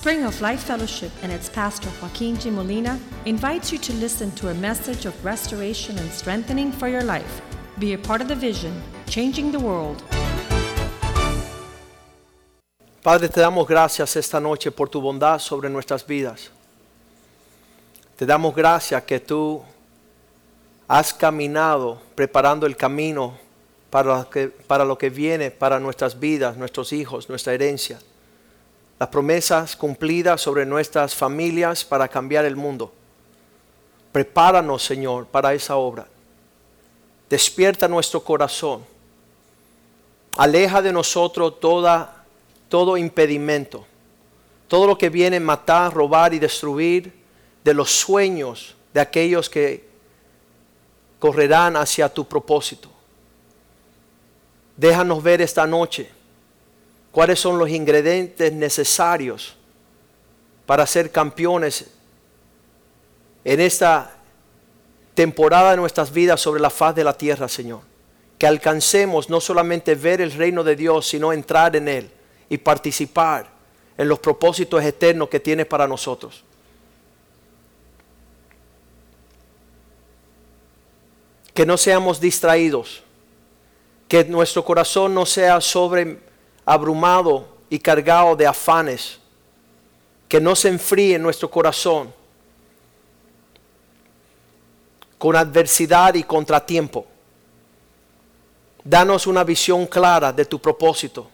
Spring of Life Fellowship and its pastor Joaquin G. Molina invites you to listen to a message of restoration and strengthening for your life. Be a part of the vision, changing the world. Padre, te damos gracias esta noche por tu bondad sobre nuestras vidas. Te damos gracias que tú has caminado preparando el camino para lo, que, para lo que viene para nuestras vidas, nuestros hijos, nuestra herencia. Las promesas cumplidas sobre nuestras familias para cambiar el mundo. Prepáranos, Señor, para esa obra. Despierta nuestro corazón. Aleja de nosotros toda, todo impedimento. Todo lo que viene a matar, robar y destruir de los sueños de aquellos que correrán hacia tu propósito. Déjanos ver esta noche cuáles son los ingredientes necesarios para ser campeones en esta temporada de nuestras vidas sobre la faz de la tierra, Señor. Que alcancemos no solamente ver el reino de Dios, sino entrar en él y participar en los propósitos eternos que tienes para nosotros. Que no seamos distraídos, que nuestro corazón no sea sobre abrumado y cargado de afanes, que no se enfríe nuestro corazón con adversidad y contratiempo. Danos una visión clara de tu propósito.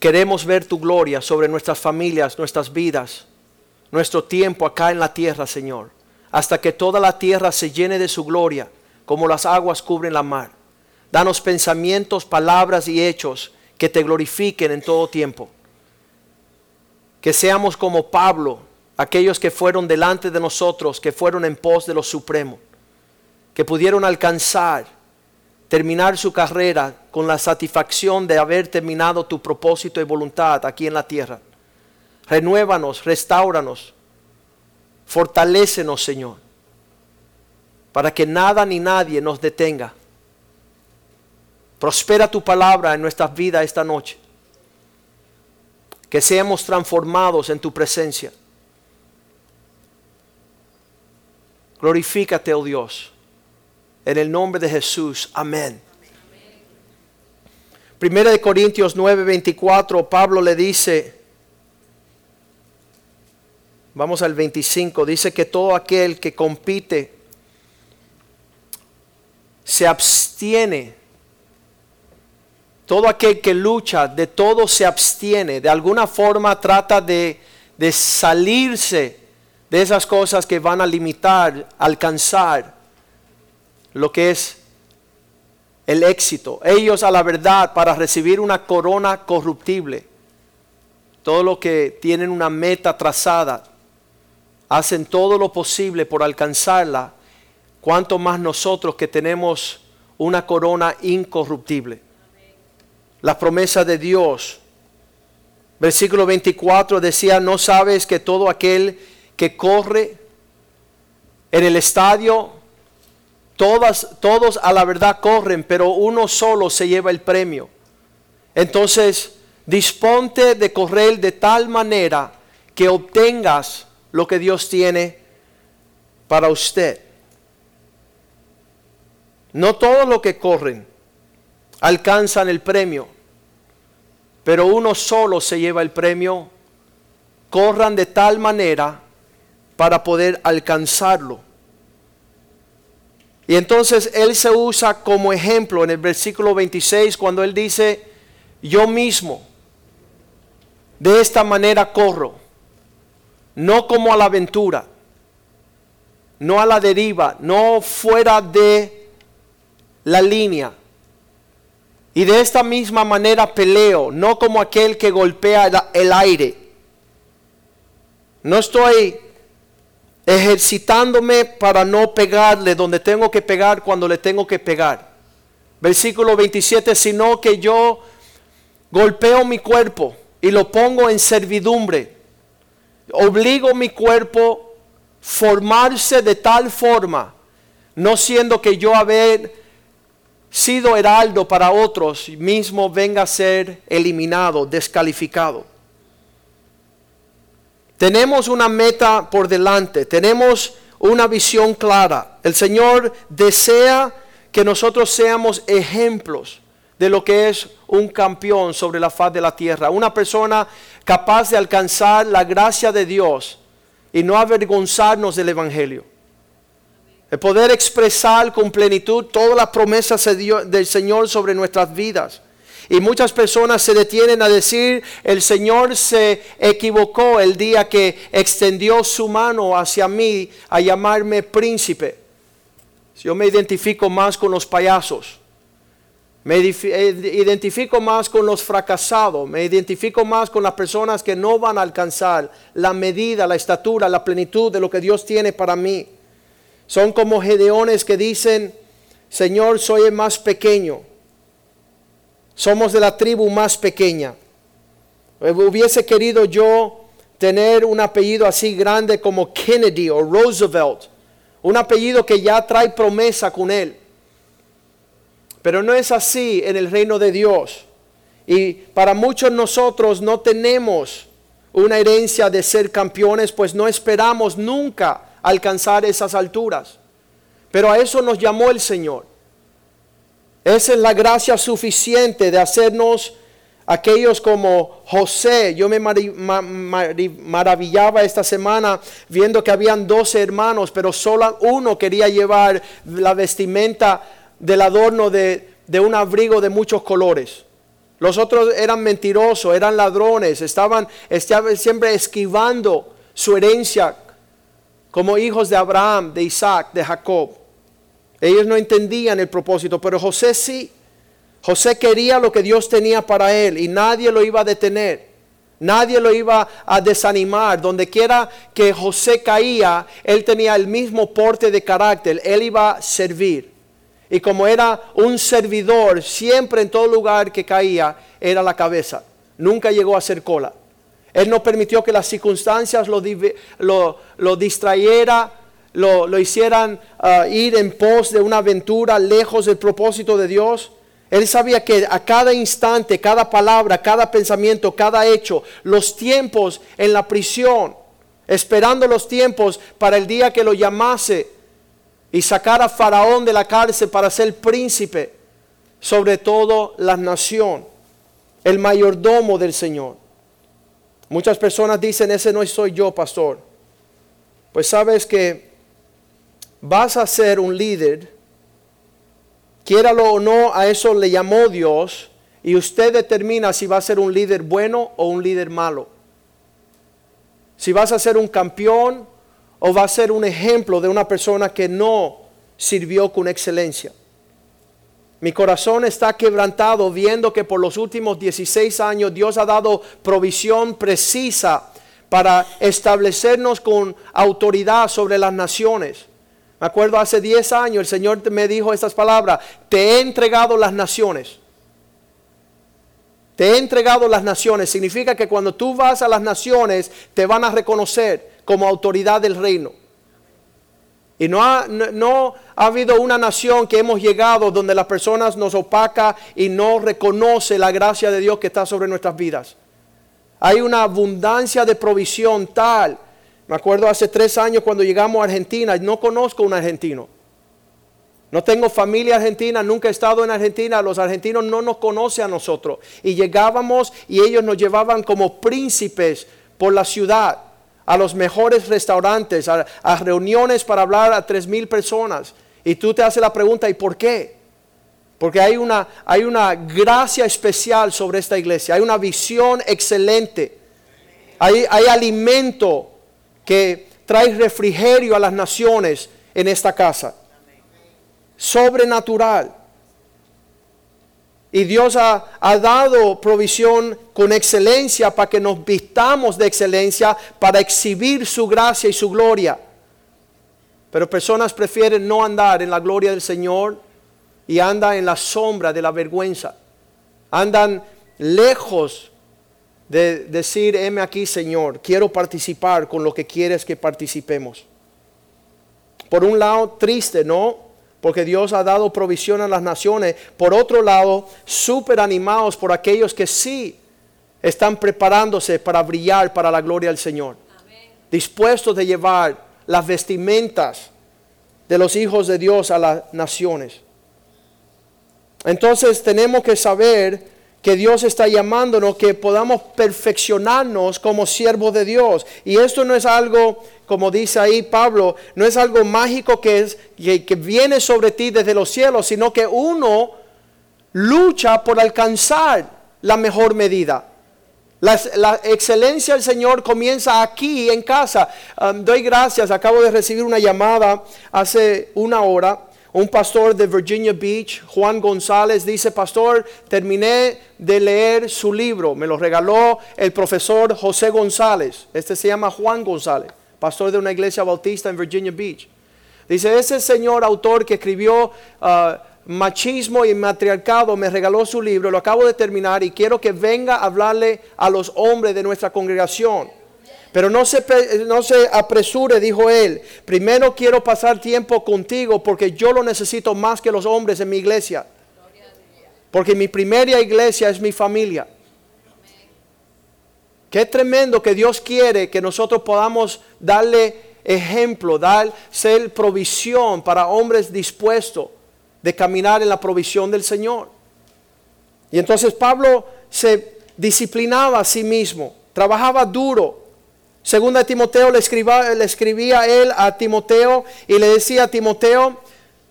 Queremos ver tu gloria sobre nuestras familias, nuestras vidas, nuestro tiempo acá en la tierra, Señor, hasta que toda la tierra se llene de su gloria, como las aguas cubren la mar. Danos pensamientos, palabras y hechos que te glorifiquen en todo tiempo. Que seamos como Pablo, aquellos que fueron delante de nosotros, que fueron en pos de lo supremo, que pudieron alcanzar, terminar su carrera con la satisfacción de haber terminado tu propósito y voluntad aquí en la tierra. Renuévanos, restauranos, fortalécenos, Señor, para que nada ni nadie nos detenga Prospera tu palabra en nuestras vidas esta noche. Que seamos transformados en tu presencia. Glorifícate, oh Dios. En el nombre de Jesús. Amén. Primera de Corintios 9:24, Pablo le dice, vamos al 25, dice que todo aquel que compite se abstiene todo aquel que lucha, de todo se abstiene, de alguna forma trata de, salirse de esas cosas que van a limitar, alcanzar lo que es el éxito. Ellos a la verdad para recibir una corona corruptible, todo lo que tienen una meta trazada, hacen todo lo posible por alcanzarla, cuanto más nosotros que tenemos una corona incorruptible la promesa de Dios. Versículo 24 decía, no sabes que todo aquel que corre en el estadio, todas, todos a la verdad corren, pero uno solo se lleva el premio. Entonces, disponte de correr de tal manera que obtengas lo que Dios tiene para usted. No todos los que corren alcanzan el premio pero uno solo se lleva el premio, corran de tal manera para poder alcanzarlo. Y entonces él se usa como ejemplo en el versículo 26 cuando él dice, yo mismo de esta manera corro, no como a la aventura, no a la deriva, no fuera de la línea y de esta misma manera peleo, no como aquel que golpea el aire. No estoy ejercitándome para no pegarle donde tengo que pegar cuando le tengo que pegar. Versículo 27, sino que yo golpeo mi cuerpo y lo pongo en servidumbre. Obligo mi cuerpo formarse de tal forma, no siendo que yo haber sido heraldo para otros, mismo venga a ser eliminado, descalificado. Tenemos una meta por delante, tenemos una visión clara. El Señor desea que nosotros seamos ejemplos de lo que es un campeón sobre la faz de la tierra, una persona capaz de alcanzar la gracia de Dios y no avergonzarnos del Evangelio. El poder expresar con plenitud todas las promesas del Señor sobre nuestras vidas. Y muchas personas se detienen a decir, el Señor se equivocó el día que extendió su mano hacia mí a llamarme príncipe. Yo me identifico más con los payasos. Me eh, identifico más con los fracasados, me identifico más con las personas que no van a alcanzar la medida, la estatura, la plenitud de lo que Dios tiene para mí. Son como gedeones que dicen, Señor, soy el más pequeño. Somos de la tribu más pequeña. Hubiese querido yo tener un apellido así grande como Kennedy o Roosevelt. Un apellido que ya trae promesa con él. Pero no es así en el reino de Dios. Y para muchos nosotros no tenemos una herencia de ser campeones, pues no esperamos nunca alcanzar esas alturas. Pero a eso nos llamó el Señor. Esa es la gracia suficiente de hacernos aquellos como José. Yo me maravillaba esta semana viendo que habían 12 hermanos, pero solo uno quería llevar la vestimenta del adorno de, de un abrigo de muchos colores. Los otros eran mentirosos, eran ladrones, estaban, estaban siempre esquivando su herencia como hijos de Abraham, de Isaac, de Jacob. Ellos no entendían el propósito, pero José sí. José quería lo que Dios tenía para él y nadie lo iba a detener. Nadie lo iba a desanimar. Donde quiera que José caía, él tenía el mismo porte de carácter. Él iba a servir. Y como era un servidor, siempre en todo lugar que caía, era la cabeza. Nunca llegó a ser cola. Él no permitió que las circunstancias lo, lo, distrayera, lo, hicieran ah, ir en pos de una aventura lejos del propósito de Dios. Él sabía que a cada instante, cada palabra, cada pensamiento, cada hecho, los tiempos en la prisión, esperando los tiempos para el día que lo llamase y sacar a Faraón de la cárcel para ser príncipe sobre todo la nación, el mayordomo del Señor. Muchas personas dicen, ese no soy yo, pastor. Pues sabes que vas a ser un líder, quiéralo o no, a eso le llamó Dios, y usted determina si va a ser un líder bueno o un líder malo. Si vas a ser un campeón o va a ser un ejemplo de una persona que no sirvió con excelencia. Mi corazón está quebrantado viendo que por los últimos 16 años Dios ha dado provisión precisa para establecernos con autoridad sobre las naciones. Me acuerdo hace 10 años el Señor me dijo estas palabras, te he entregado las naciones. Te he entregado las naciones. Significa que cuando tú vas a las naciones te van a reconocer como autoridad del reino. Y no no, ha, habido una nación que hemos llegado donde las personas nos opaca y no reconoce la gracia de Dios que está sobre nuestras vidas. Hay una abundancia de provisión tal. Me acuerdo hace tres años cuando llegamos a Argentina, no conozco un argentino. No tengo familia argentina, nunca he estado en Argentina, los argentinos no nos conocen a nosotros. Y llegábamos y ellos nos llevaban como príncipes por la ciudad a los mejores restaurantes, a, reuniones para hablar a tres mil personas. Y tú te haces la pregunta, ¿y por qué? Porque hay una, hay una gracia especial sobre esta iglesia, hay una visión excelente, hay, hay alimento que trae refrigerio a las naciones en esta casa. Sobrenatural. Y Dios ha, dado provisión con excelencia para que nos vistamos de excelencia, para exhibir su gracia y su gloria. Pero personas prefieren no andar en la gloria del Señor y andan en la sombra de la vergüenza. Andan lejos de decir, heme aquí Señor, quiero participar con lo que quieres que participemos. Por un lado, triste, ¿no? porque Dios ha dado provisión a las naciones. Por otro lado, súper animados por aquellos que sí están preparándose para brillar para la gloria del Señor. Dispuestos de llevar las vestimentas de los hijos de Dios a las naciones. Entonces tenemos que saber que Dios está llamándonos, que podamos perfeccionarnos como siervos de Dios. Y esto no es algo, como dice ahí Pablo, no es algo mágico que, es, que, viene sobre ti desde los cielos, sino que uno lucha por alcanzar la mejor medida. La, excelencia del Señor comienza aquí en casa. Doy gracias, acabo de recibir una llamada hace una hora un pastor de Virginia Beach, Juan González, dice, pastor, terminé de leer su libro, me lo regaló el profesor José González, este se llama Juan González, pastor de una iglesia bautista en Virginia Beach. Dice, ese señor autor que escribió uh, Machismo y Matriarcado me regaló su libro, lo acabo de terminar y quiero que venga a hablarle a los hombres de nuestra congregación. Pero no se, no se apresure, dijo él. Primero quiero pasar tiempo contigo porque yo lo necesito más que los hombres en mi iglesia. Porque mi primera iglesia es mi familia. Qué tremendo que Dios quiere que nosotros podamos darle ejemplo, dar, ser provisión para hombres dispuestos de caminar en la provisión del Señor. Y entonces Pablo se disciplinaba a sí mismo, trabajaba duro, Segunda Timoteo le, escribía, le escribía él a Timoteo y le decía a Timoteo,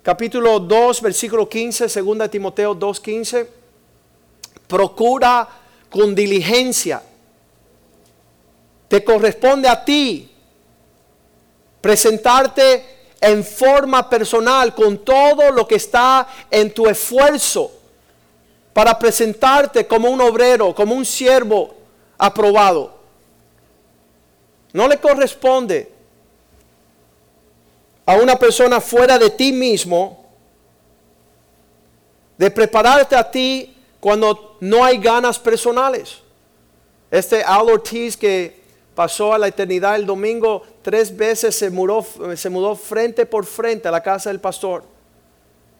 capítulo 2, versículo 15, segunda Timoteo 2, 15, procura con diligencia. Te corresponde a ti presentarte en forma personal con todo lo que está en tu esfuerzo para presentarte como un obrero, como un siervo aprobado. No le corresponde a una persona fuera de ti mismo de prepararte a ti cuando no hay ganas personales. Este Al Ortiz que pasó a la eternidad el domingo, tres veces se mudó, se mudó frente por frente a la casa del pastor,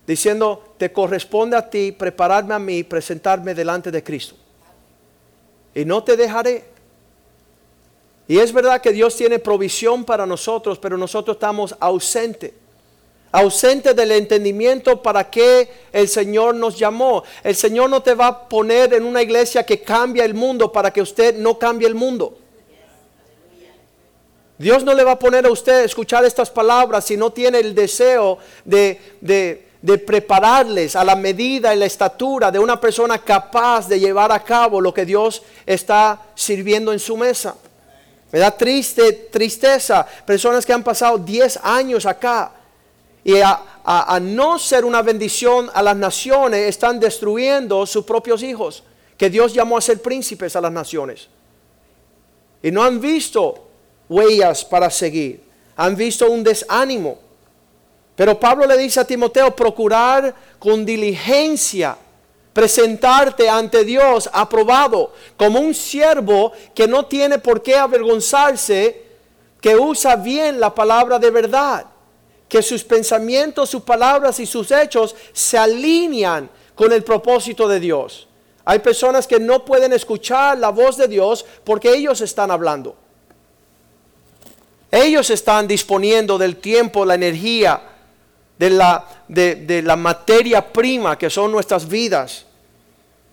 diciendo, te corresponde a ti prepararme a mí, presentarme delante de Cristo. Y no te dejaré. Y es verdad que Dios tiene provisión para nosotros, pero nosotros estamos ausentes. Ausentes del entendimiento para qué el Señor nos llamó. El Señor no te va a poner en una iglesia que cambia el mundo para que usted no cambie el mundo. Dios no le va a poner a usted a escuchar estas palabras si no tiene el deseo de, de, prepararles a la medida y la estatura de una persona capaz de llevar a cabo lo que Dios está sirviendo en su mesa. Me da triste, tristeza. Personas que han pasado 10 años acá y a, no ser una bendición a las naciones están destruyendo sus propios hijos, que Dios llamó a ser príncipes a las naciones. Y no han visto huellas para seguir, han visto un desánimo. Pero Pablo le dice a Timoteo, procurar con diligencia presentarte ante Dios aprobado como un siervo que no tiene por qué avergonzarse, que usa bien la palabra de verdad, que sus pensamientos, sus palabras y sus hechos se alinean con el propósito de Dios. Hay personas que no pueden escuchar la voz de Dios porque ellos están hablando. Ellos están disponiendo del tiempo, la energía, de la, de, la materia prima que son nuestras vidas.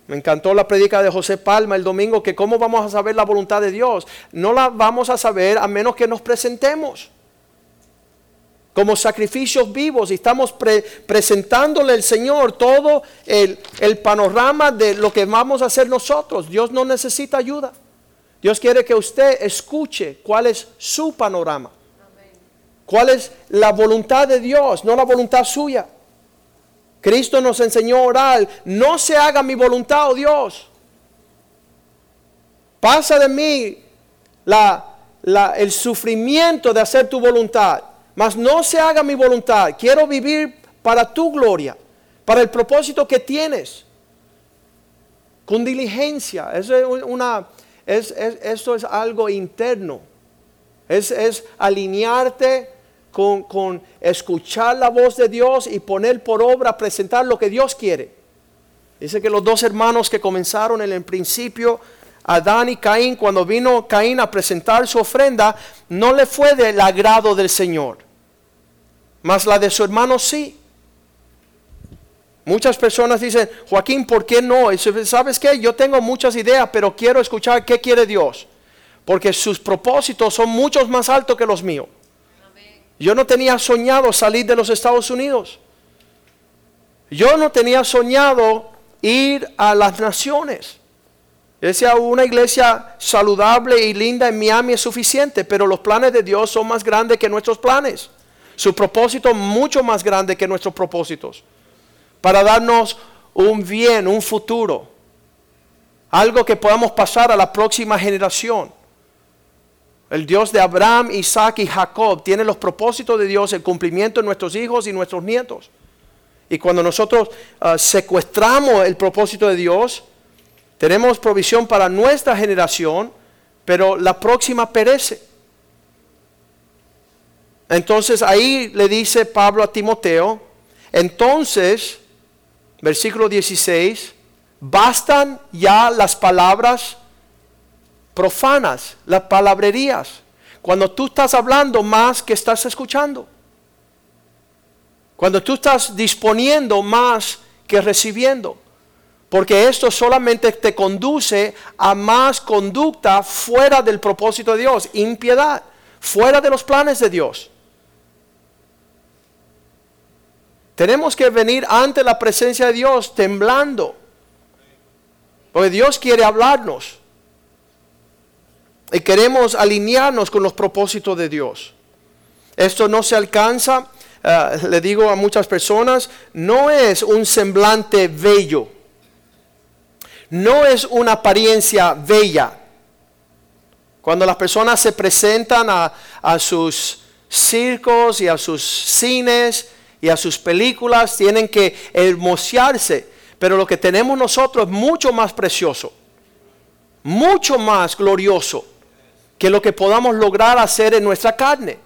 Me encantó la predica de José Palma el domingo, que cómo vamos a saber la voluntad de Dios. No la vamos a saber a menos que nos presentemos como sacrificios vivos y estamos presentándole al Señor todo el, el, panorama de lo que vamos a hacer nosotros. Dios no necesita ayuda. Dios quiere que usted escuche cuál es su panorama. ¿Cuál es la voluntad de Dios, no la voluntad suya? Cristo nos enseñó a orar, no se haga mi voluntad, oh Dios. Pasa de mí el sufrimiento de hacer tu voluntad, mas no se haga mi voluntad. Quiero vivir para tu gloria, para el propósito que tienes. Con diligencia. Eso es, una, es, es algo interno. Es, es alinearte con, con escuchar la voz de Dios y poner por obra, presentar lo que Dios quiere. Dice que los dos hermanos que comenzaron en el principio, Adán y Caín, cuando vino Caín a presentar su ofrenda, no le fue del agrado del Señor, mas la de su hermano sí. Muchas personas dicen, Joaquín, ¿por qué no? ¿Sabes qué? Yo tengo muchas ideas, pero quiero escuchar qué quiere Dios. Porque sus propósitos son muchos más altos que los míos. Yo no tenía soñado salir de los Estados Unidos. Yo no tenía soñado ir a las naciones. Decía, una iglesia saludable y linda en Miami es suficiente, pero los planes de Dios son más grandes que nuestros planes. Su propósito mucho más grande que nuestros propósitos para darnos un bien, un futuro, algo que podamos pasar a la próxima generación. El Dios de Abraham, Isaac y Jacob tiene los propósitos de Dios, el cumplimiento de nuestros hijos y nuestros nietos. Y cuando nosotros ah, secuestramos el propósito de Dios, tenemos provisión para nuestra generación, pero la próxima perece. Entonces ahí le dice Pablo a Timoteo, entonces versículo 16, bastan ya las palabras profanas, las palabrerías, cuando tú estás hablando más que estás escuchando. Cuando tú estás disponiendo más que recibiendo. Porque esto solamente te conduce a más conducta fuera del propósito de Dios, impiedad, fuera de los planes de Dios. Tenemos que venir ante la presencia de Dios temblando. Porque Dios quiere hablarnos. Y queremos alinearnos con los propósitos de Dios. Esto no se alcanza, eh, le digo a muchas personas, no es un semblante bello. No es una apariencia bella. Cuando las personas se presentan a, a sus circos y a sus cines, y a sus películas, tienen que hermosearse. Pero lo que tenemos nosotros es mucho más precioso, mucho más glorioso que lo que podamos lograr hacer en nuestra carne.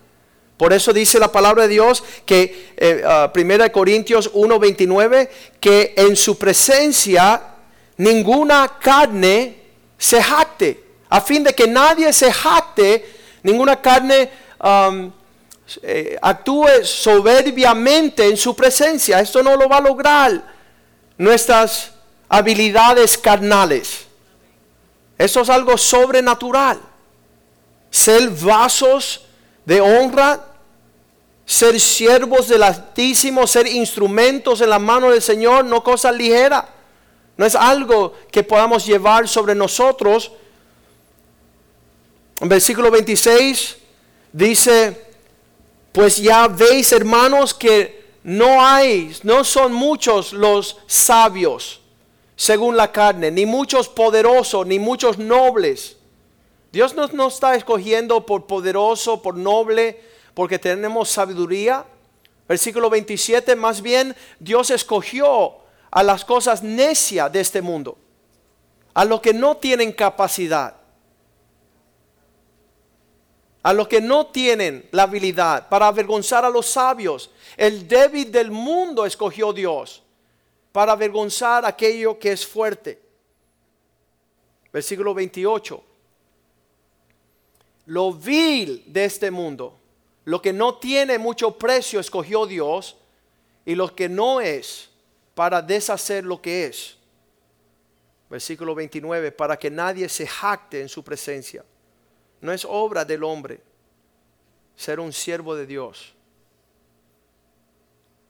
Por eso dice la palabra de Dios que eh, 1 ah, Corintios 1:29 que en su presencia ninguna carne se jacte, a fin de que nadie se jacte, ninguna carne eh, actúe soberbiamente en su presencia. Esto no lo va a lograr nuestras habilidades carnales. Eso es algo sobrenatural. Ser vasos de honra, ser siervos del Altísimo, ser instrumentos en la mano del Señor, no cosa ligera. No es algo que podamos llevar sobre nosotros. En versículo 26 dice, pues ya veis, hermanos, que no hay, no son muchos los sabios según la carne, ni muchos poderosos, ni muchos nobles. Dios no nos está escogiendo por poderoso, por noble, porque tenemos sabiduría. Versículo 27, más bien Dios escogió a las cosas necias de este mundo, a los que no tienen capacidad a los que no tienen la habilidad, para avergonzar a los sabios. El débil del mundo escogió Dios para avergonzar aquello que es fuerte. Versículo 28. Lo vil de este mundo, lo que no tiene mucho precio, escogió Dios, y lo que no es, para deshacer lo que es. Versículo 29, para que nadie se jacte en su presencia. No es obra del hombre ser un siervo de Dios.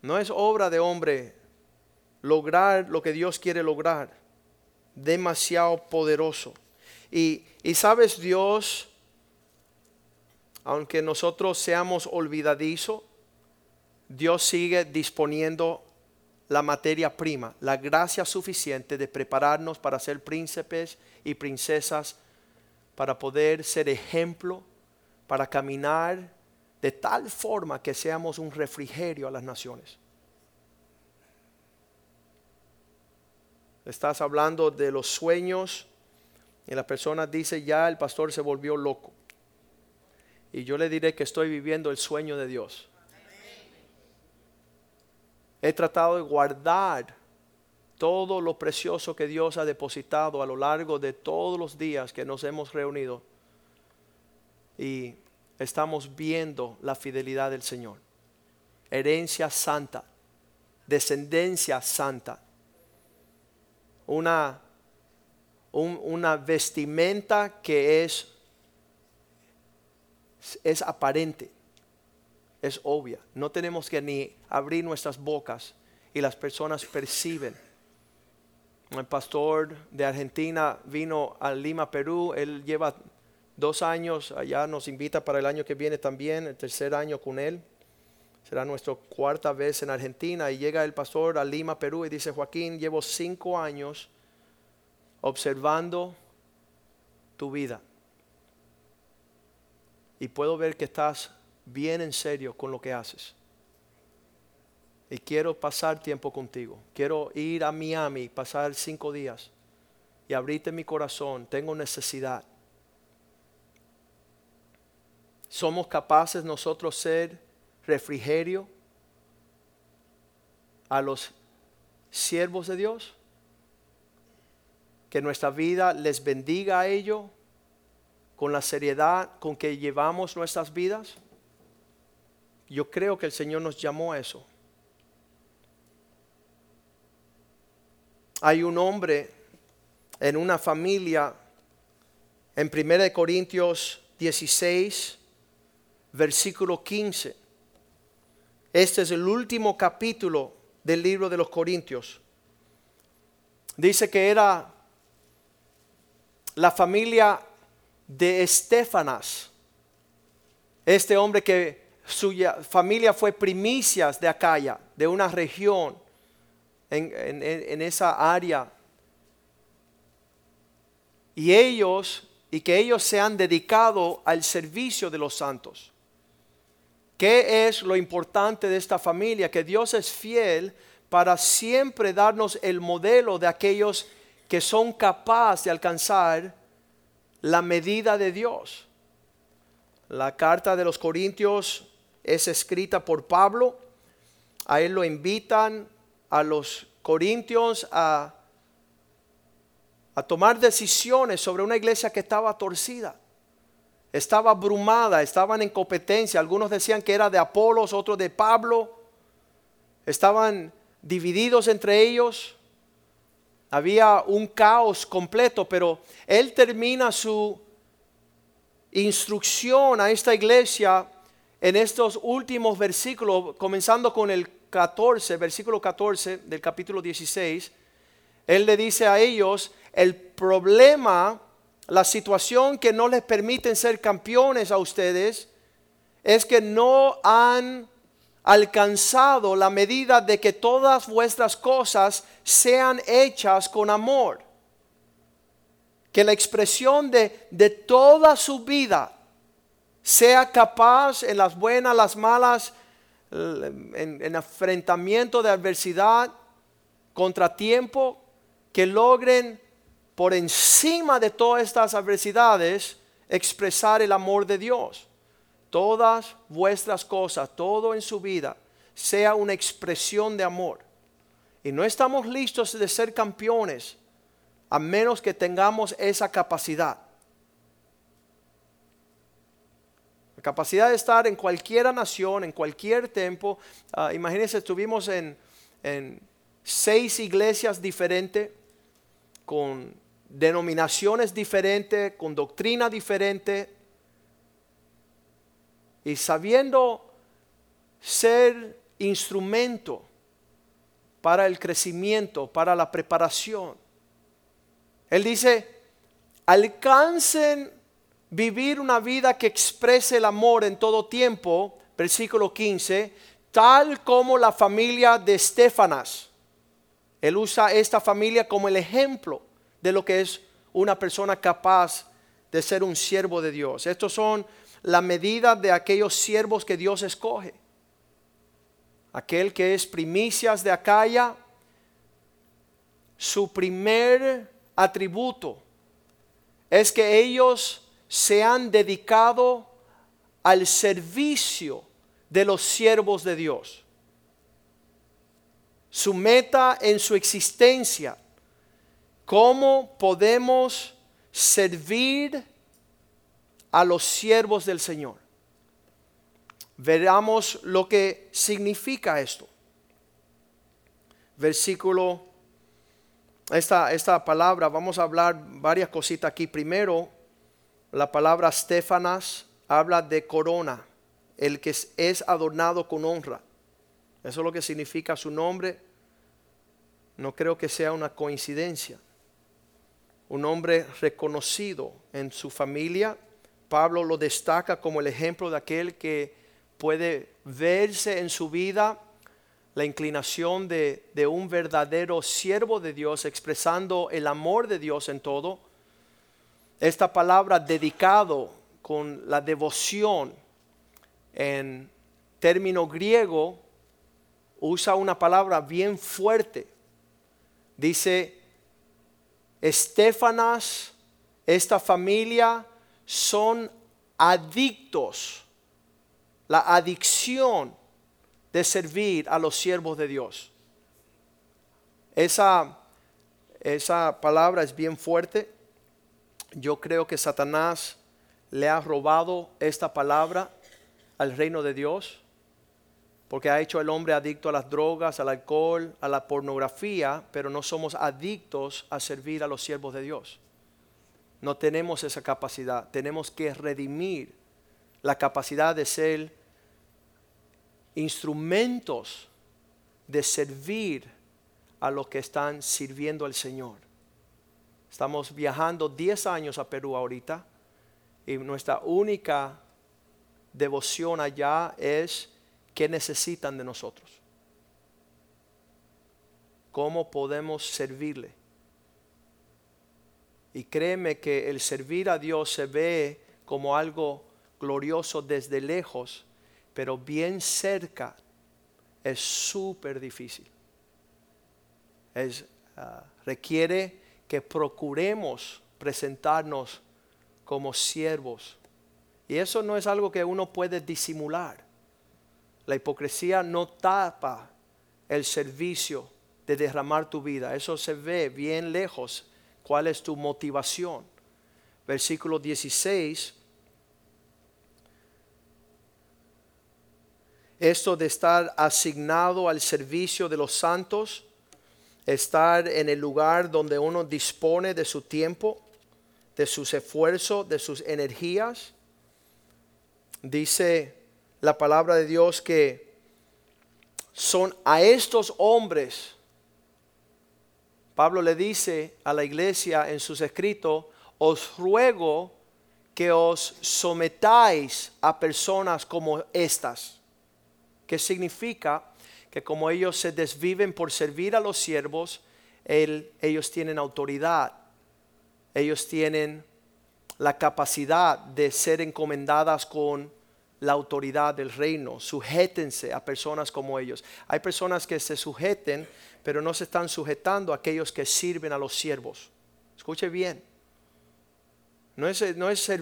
No es obra de hombre lograr lo que Dios quiere lograr. Demasiado poderoso. Y, y sabes, Dios, aunque nosotros seamos olvidadizos, Dios sigue disponiendo la materia prima, la gracia suficiente de prepararnos para ser príncipes y princesas para poder ser ejemplo, para caminar de tal forma que seamos un refrigerio a las naciones. Estás hablando de los sueños y la persona dice ya el pastor se volvió loco. y yo le diré que estoy viviendo el sueño de Dios. He tratado de guardar todo lo precioso que Dios ha depositado a lo largo de todos los días que nos hemos reunido y estamos viendo la fidelidad del Señor. Herencia santa, descendencia santa, una, una vestimenta que es, es aparente, es obvia. No tenemos que ni abrir nuestras bocas y las personas perciben el pastor de Argentina vino a Lima, Perú. Él lleva dos años allá, nos invita para el año que viene también, el tercer año con él. Será nuestra cuarta vez en Argentina. Y llega el pastor a Lima, Perú, y dice, Joaquín, llevo cinco años observando tu vida. Y puedo ver que estás bien en serio con lo que haces y quiero pasar tiempo contigo. Quiero ir a Miami, pasar cinco días y abrirte mi corazón. Tengo necesidad. ¿Somos capaces nosotros ser refrigerio a los siervos de Dios? Que nuestra vida les bendiga a ellos con la seriedad con que llevamos nuestras vidas. Yo creo que el Señor nos llamó a eso. Hay un hombre en una familia en 1 Corintios 16, versículo 15. Este es el último capítulo del libro de los Corintios. Dice que era la familia de Estefanas. Este hombre que su familia fue primicias de Acaya, de una región en, esa área. Y ellos, y que ellos se han dedicado al servicio de los santos. ¿Qué es lo importante de esta familia? Que Dios es fiel para siempre darnos el modelo de aquellos que son capaces de alcanzar la medida de Dios. La carta de los Corintios es escrita por Pablo. A él lo invitan a los corintios a, a tomar decisiones sobre una iglesia que estaba torcida. Estaba abrumada, estaban en competencia. Algunos decían que era de Apolos, otros de Pablo. Estaban divididos entre ellos. Había un caos completo, pero él termina su instrucción a esta iglesia en estos últimos versículos, comenzando con el 14, versículo 14 del capítulo 16, él le dice a ellos, el problema, la situación que no les permiten ser campeones a ustedes, es que no han alcanzado la medida de que todas vuestras cosas sean hechas con amor. Que la expresión de, de toda su vida sea capaz en las buenas, las malas, en, en enfrentamiento de adversidad, contratiempo, que logren por encima de todas estas adversidades expresar el amor de Dios. Todas vuestras cosas, todo en su vida, sea una expresión de amor. Y no estamos listos de ser campeones a menos que tengamos esa capacidad. Capacidad de estar en cualquier nación, en cualquier tiempo. Uh, imagínense, estuvimos en, en seis iglesias diferentes, con denominaciones diferentes, con doctrina diferente, y sabiendo ser instrumento para el crecimiento, para la preparación. Él dice, alcancen vivir una vida que exprese el amor en todo tiempo, versículo 15, tal como la familia de Estefanas. Él usa esta familia como el ejemplo de lo que es una persona capaz de ser un siervo de Dios. Estos son la medida de aquellos siervos que Dios escoge. Aquel que es primicias de Acaya, su primer atributo es que ellos se han dedicado al servicio de los siervos de Dios. Su meta en su existencia. ¿Cómo podemos servir a los siervos del Señor? Veamos lo que significa esto. Versículo, esta, esta palabra, vamos a hablar varias cositas aquí. Primero, la palabra Stefanas habla de corona, el que es adornado con honra. Eso es lo que significa su nombre. No creo que sea una coincidencia. Un hombre reconocido en su familia. Pablo lo destaca como el ejemplo de aquel que puede verse en su vida la inclinación de, de, un verdadero siervo de Dios, expresando el amor de Dios en todo. Esta palabra dedicado con la devoción en término griego usa una palabra bien fuerte. Dice, Estefanas, esta familia son adictos, la adicción de servir a los siervos de Dios. Esa, esa palabra es bien fuerte. Yo creo que Satanás le ha robado esta palabra al reino de Dios, porque ha hecho al hombre adicto a las drogas, al alcohol, a la pornografía, pero no somos adictos a servir a los siervos de Dios. No tenemos esa capacidad, tenemos que redimir la capacidad de ser instrumentos de servir a los que están sirviendo al Señor. Estamos viajando 10 años a Perú ahorita y nuestra única devoción allá es qué necesitan de nosotros. ¿Cómo podemos servirle? Y créeme que el servir a Dios se ve como algo glorioso desde lejos, pero bien cerca es súper difícil. Es, ah, requiere que procuremos presentarnos como siervos. Y eso no es algo que uno puede disimular. La hipocresía no tapa el servicio de derramar tu vida. Eso se ve bien lejos. ¿Cuál es tu motivación? Versículo 16. Esto de estar asignado al servicio de los santos, estar en el lugar donde uno dispone de su tiempo, de sus esfuerzos, de sus energías. Dice la palabra de Dios que son a estos hombres, Pablo le dice a la iglesia en sus escritos, os ruego que os sometáis a personas como estas, que significa que como ellos se desviven por servir a los siervos, ellos tienen autoridad ellos tienen la capacidad de ser encomendadas con la autoridad del reino. Sujétense a personas como ellos. Hay personas que se sujeten, pero no se están sujetando a aquellos que sirven a los siervos. Escuche bien. No es, no es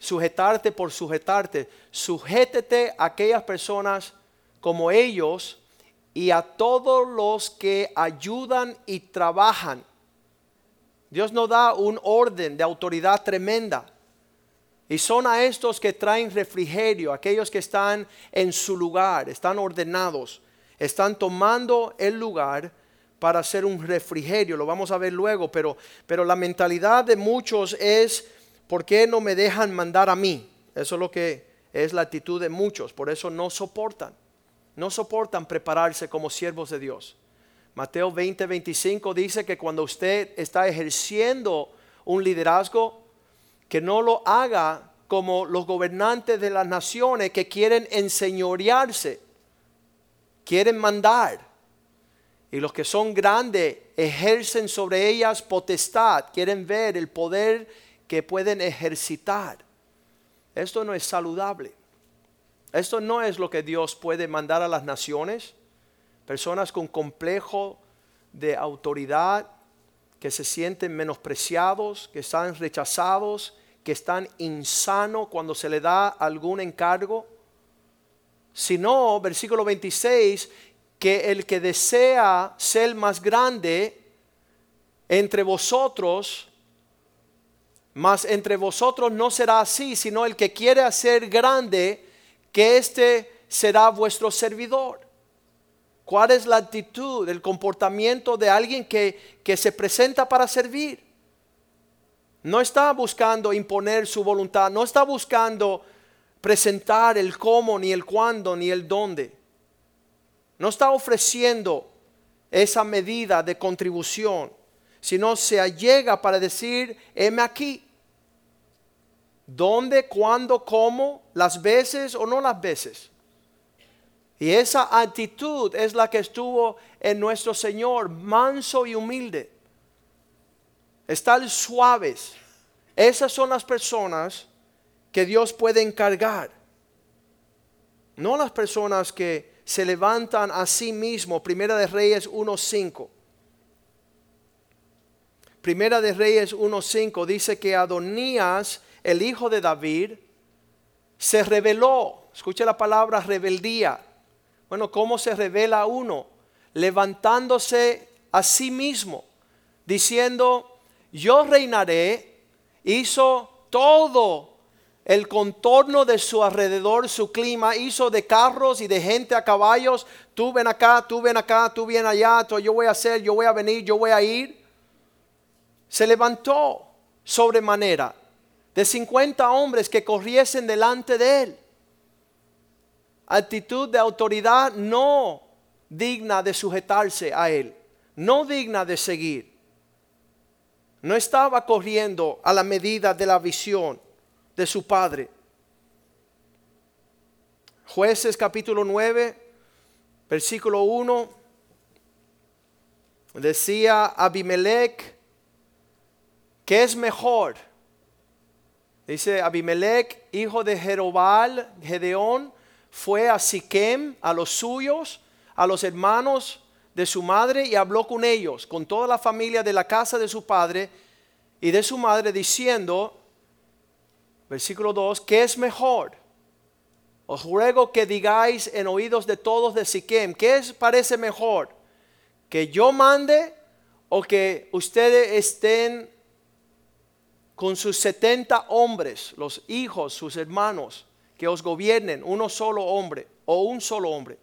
sujetarte por sujetarte. Sujétete a aquellas personas como ellos y a todos los que ayudan y trabajan Dios nos da un orden de autoridad tremenda. Y son a estos que traen refrigerio, aquellos que están en su lugar, están ordenados, están tomando el lugar para hacer un refrigerio. Lo vamos a ver luego, pero, pero la mentalidad de muchos es, ¿por qué no me dejan mandar a mí? Eso es lo que es la actitud de muchos, por eso no soportan, no soportan prepararse como siervos de Dios. Mateo 20, 25 dice que cuando usted está ejerciendo un liderazgo, que no lo haga como los gobernantes de las naciones que quieren enseñorearse, quieren mandar. Y los que son grandes ejercen sobre ellas potestad, quieren ver el poder que pueden ejercitar. Esto no es saludable. Esto no es lo que Dios puede mandar a las naciones. Personas con complejo de autoridad, que se sienten menospreciados, que están rechazados, que están insanos cuando se le da algún encargo, sino, versículo 26, que el que desea ser más grande entre vosotros, mas entre vosotros no será así, sino el que quiere hacer grande, que éste será vuestro servidor. ¿Cuál es la actitud, el comportamiento de alguien que, que se presenta para servir? No está buscando imponer su voluntad, no está buscando presentar el cómo, ni el cuándo, ni el dónde. No está ofreciendo esa medida de contribución, sino se allega para decir, heme aquí. ¿Dónde, cuándo, cómo, las veces o no las veces? Y esa actitud es la que estuvo en nuestro Señor, manso y humilde. Estar suaves. Esas son las personas que Dios puede encargar. No las personas que se levantan a sí mismos. Primera de Reyes 1.5. Primera de Reyes 1.5 dice que Adonías, el hijo de David, se rebeló. Escuche la palabra rebeldía bueno, ¿cómo se revela uno? Levantándose a sí mismo, diciendo, yo reinaré, hizo todo el contorno de su alrededor, su clima, hizo de carros y de gente a caballos, tú ven acá, tú ven acá, tú ven allá, yo voy a hacer, yo voy a venir, yo voy a ir. Se levantó sobremanera de 50 hombres que corriesen delante de él actitud de autoridad no digna de sujetarse a él, no digna de seguir. No estaba corriendo a la medida de la visión de su padre. Jueces capítulo 9, versículo 1, decía Abimelech, ¿qué es mejor? Dice Abimelech, hijo de Jerobal, Gedeón, fue a Siquem, a los suyos, a los hermanos de su madre y habló con ellos, con toda la familia de la casa de su padre y de su madre, diciendo, versículo 2, ¿qué es mejor? Os ruego que digáis en oídos de todos de Siquem, ¿qué es, parece mejor? ¿Que yo mande o que ustedes estén con sus 70 hombres, los hijos, sus hermanos? que os gobiernen uno solo hombre o un solo hombre.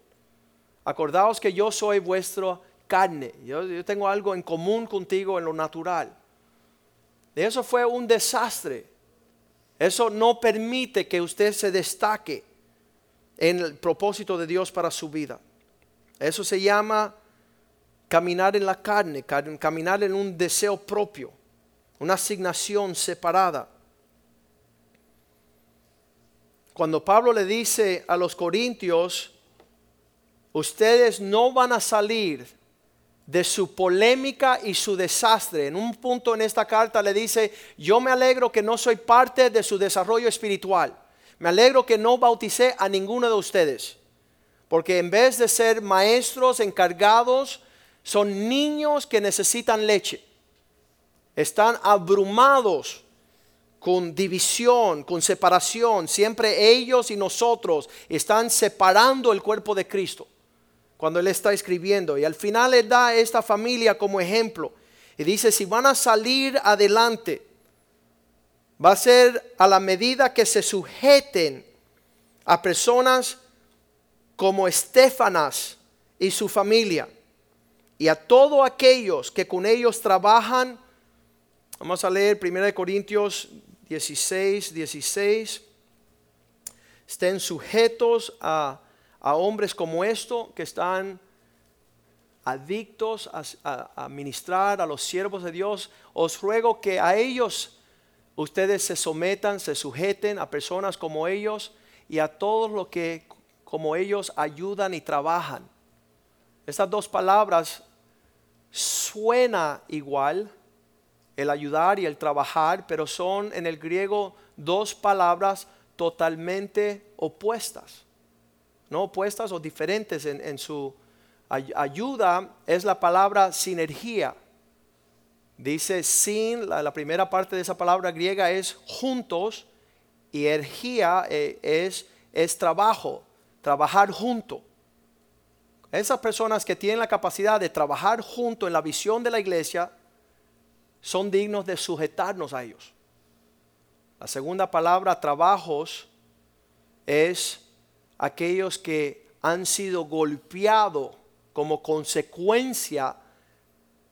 Acordaos que yo soy vuestro carne. Yo, tengo algo en común contigo en lo natural. eso fue un desastre. Eso no permite que usted se destaque en el propósito de Dios para su vida. Eso se llama caminar en la carne, caminar en un deseo propio, una asignación separada. Cuando Pablo le dice a los corintios, ustedes no van a salir de su polémica y su desastre. En un punto en esta carta le dice, yo me alegro que no soy parte de su desarrollo espiritual. Me alegro que no bauticé a ninguno de ustedes. Porque en vez de ser maestros encargados, son niños que necesitan leche. Están abrumados con división, con separación. Siempre ellos y nosotros están separando el cuerpo de Cristo cuando Él está escribiendo. Y al final Él da esta familia como ejemplo. Y dice, si van a salir adelante, va a ser a la medida que se sujeten a personas como Estefanas y su familia. Y a todos aquellos que con ellos trabajan. Vamos a leer 1 Corintios 16, 16. Estén sujetos a, hombres como esto que están adictos a, a, ministrar a los siervos de Dios. Os ruego que a ellos ustedes se sometan, se sujeten a personas como ellos y a todos los que como ellos ayudan y trabajan. Estas dos palabras suena igual, el ayudar y el trabajar, pero son en el griego dos palabras totalmente opuestas. No opuestas o diferentes en, su ayuda es la palabra sinergia. Dice sin, la, la primera parte de esa palabra griega es juntos y ergía eh, es, es trabajo, trabajar junto. Esas personas que tienen la capacidad de trabajar junto en la visión de la iglesia son dignos de sujetarnos a ellos. La segunda palabra, trabajos, es aquellos que han sido golpeados como consecuencia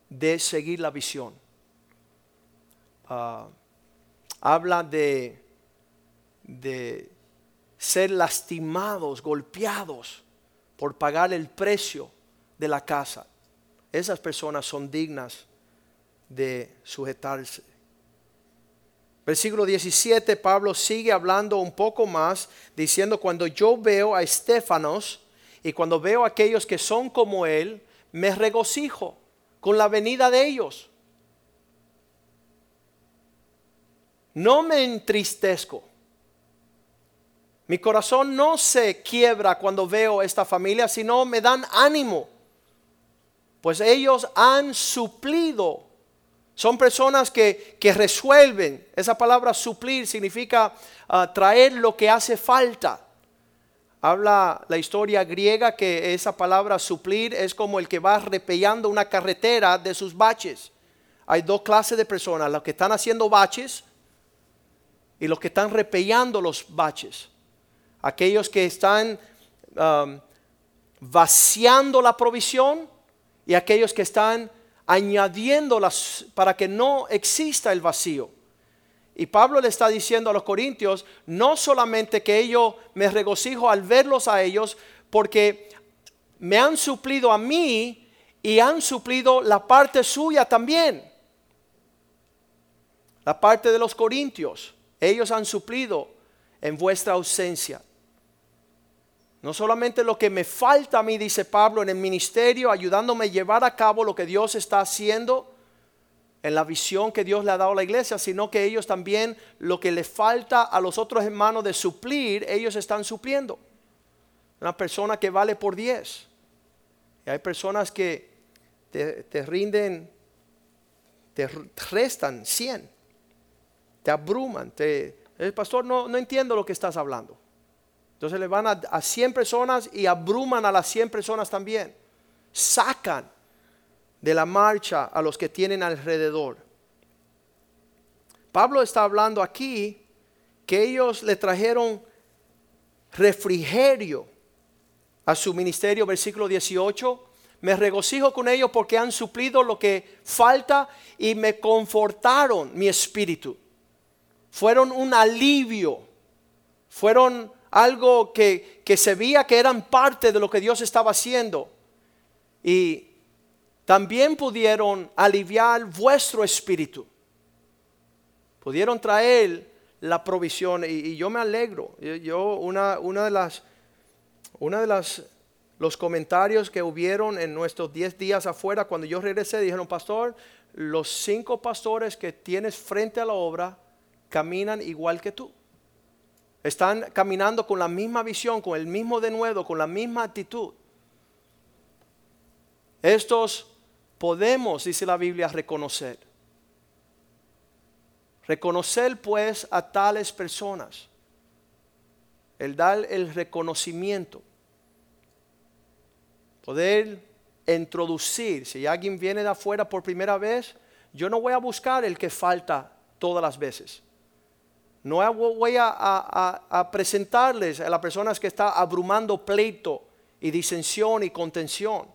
de seguir la visión. Ah, habla de, de ser lastimados, golpeados por pagar el precio de la casa. Esas personas son dignas de sujetarse. Versículo 17, Pablo sigue hablando un poco más, diciendo, cuando yo veo a Estefanos y cuando veo a aquellos que son como él, me regocijo con la venida de ellos. No me entristezco. Mi corazón no se quiebra cuando veo esta familia, sino me dan ánimo. Pues ellos han suplido son personas que, resuelven. Esa palabra suplir significa ah, traer lo que hace falta. Habla la historia griega que esa palabra suplir es como el que va repellando una carretera de sus baches. Hay dos clases de personas, los que están haciendo baches y los que están repellando los baches. Aquellos que están vaciando la provisión y aquellos que están añadiéndolas para que no exista el vacío. Y Pablo le está diciendo a los corintios, no solamente que ellos me regocijo al verlos a ellos, porque me han suplido a mí y han suplido la parte suya también. La parte de los corintios, ellos han suplido en vuestra ausencia. No solamente lo que me falta a mí, dice Pablo, en el ministerio, ayudándome a llevar a cabo lo que Dios está haciendo en la visión que Dios le ha dado a la iglesia, sino que ellos también lo que le falta a los otros hermanos de suplir, ellos están supliendo. Una persona que vale por 10. Y hay personas que te, rinden, te restan 100, te abruman, te, el pastor no, no entiendo lo que estás hablando. Entonces le van a, a 100 personas y abruman a las 100 personas también. Sacan de la marcha a los que tienen alrededor. Pablo está hablando aquí que ellos le trajeron refrigerio a su ministerio, versículo 18. Me regocijo con ellos porque han suplido lo que falta y me confortaron mi espíritu. Fueron un alivio, fueron algo que, se veía que eran parte de lo que Dios estaba haciendo. Y también pudieron aliviar vuestro espíritu. Pudieron traer la provisión y, yo me alegro. Yo, una, una de las, una de las, los comentarios que hubieron en nuestros 10 días afuera, cuando yo regresé, dijeron, pastor, los cinco pastores que tienes frente a la obra caminan igual que tú. Están caminando con la misma visión, con el mismo denuedo, con la misma actitud. Estos podemos, dice la Biblia, reconocer. Reconocer pues a tales personas. El dar el reconocimiento. Poder introducir. Si alguien viene de afuera por primera vez, yo no voy a buscar el que falta todas las veces. No voy a, presentarles a las personas que están abrumando pleito y disensión y contención.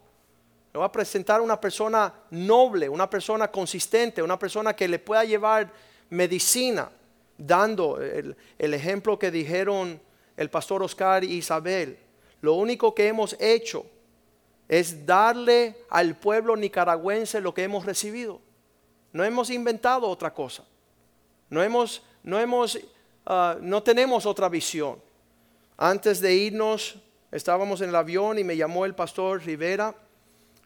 Le voy a presentar una persona noble, una persona consistente, una persona que le pueda llevar medicina, dando el, el ejemplo que dijeron el pastor Oscar y Isabel. Lo único que hemos hecho es darle al pueblo nicaragüense lo que hemos recibido. No hemos inventado otra cosa. No hemos no hemos, ah, no tenemos otra visión. Antes de irnos, estábamos en el avión y me llamó el pastor Rivera.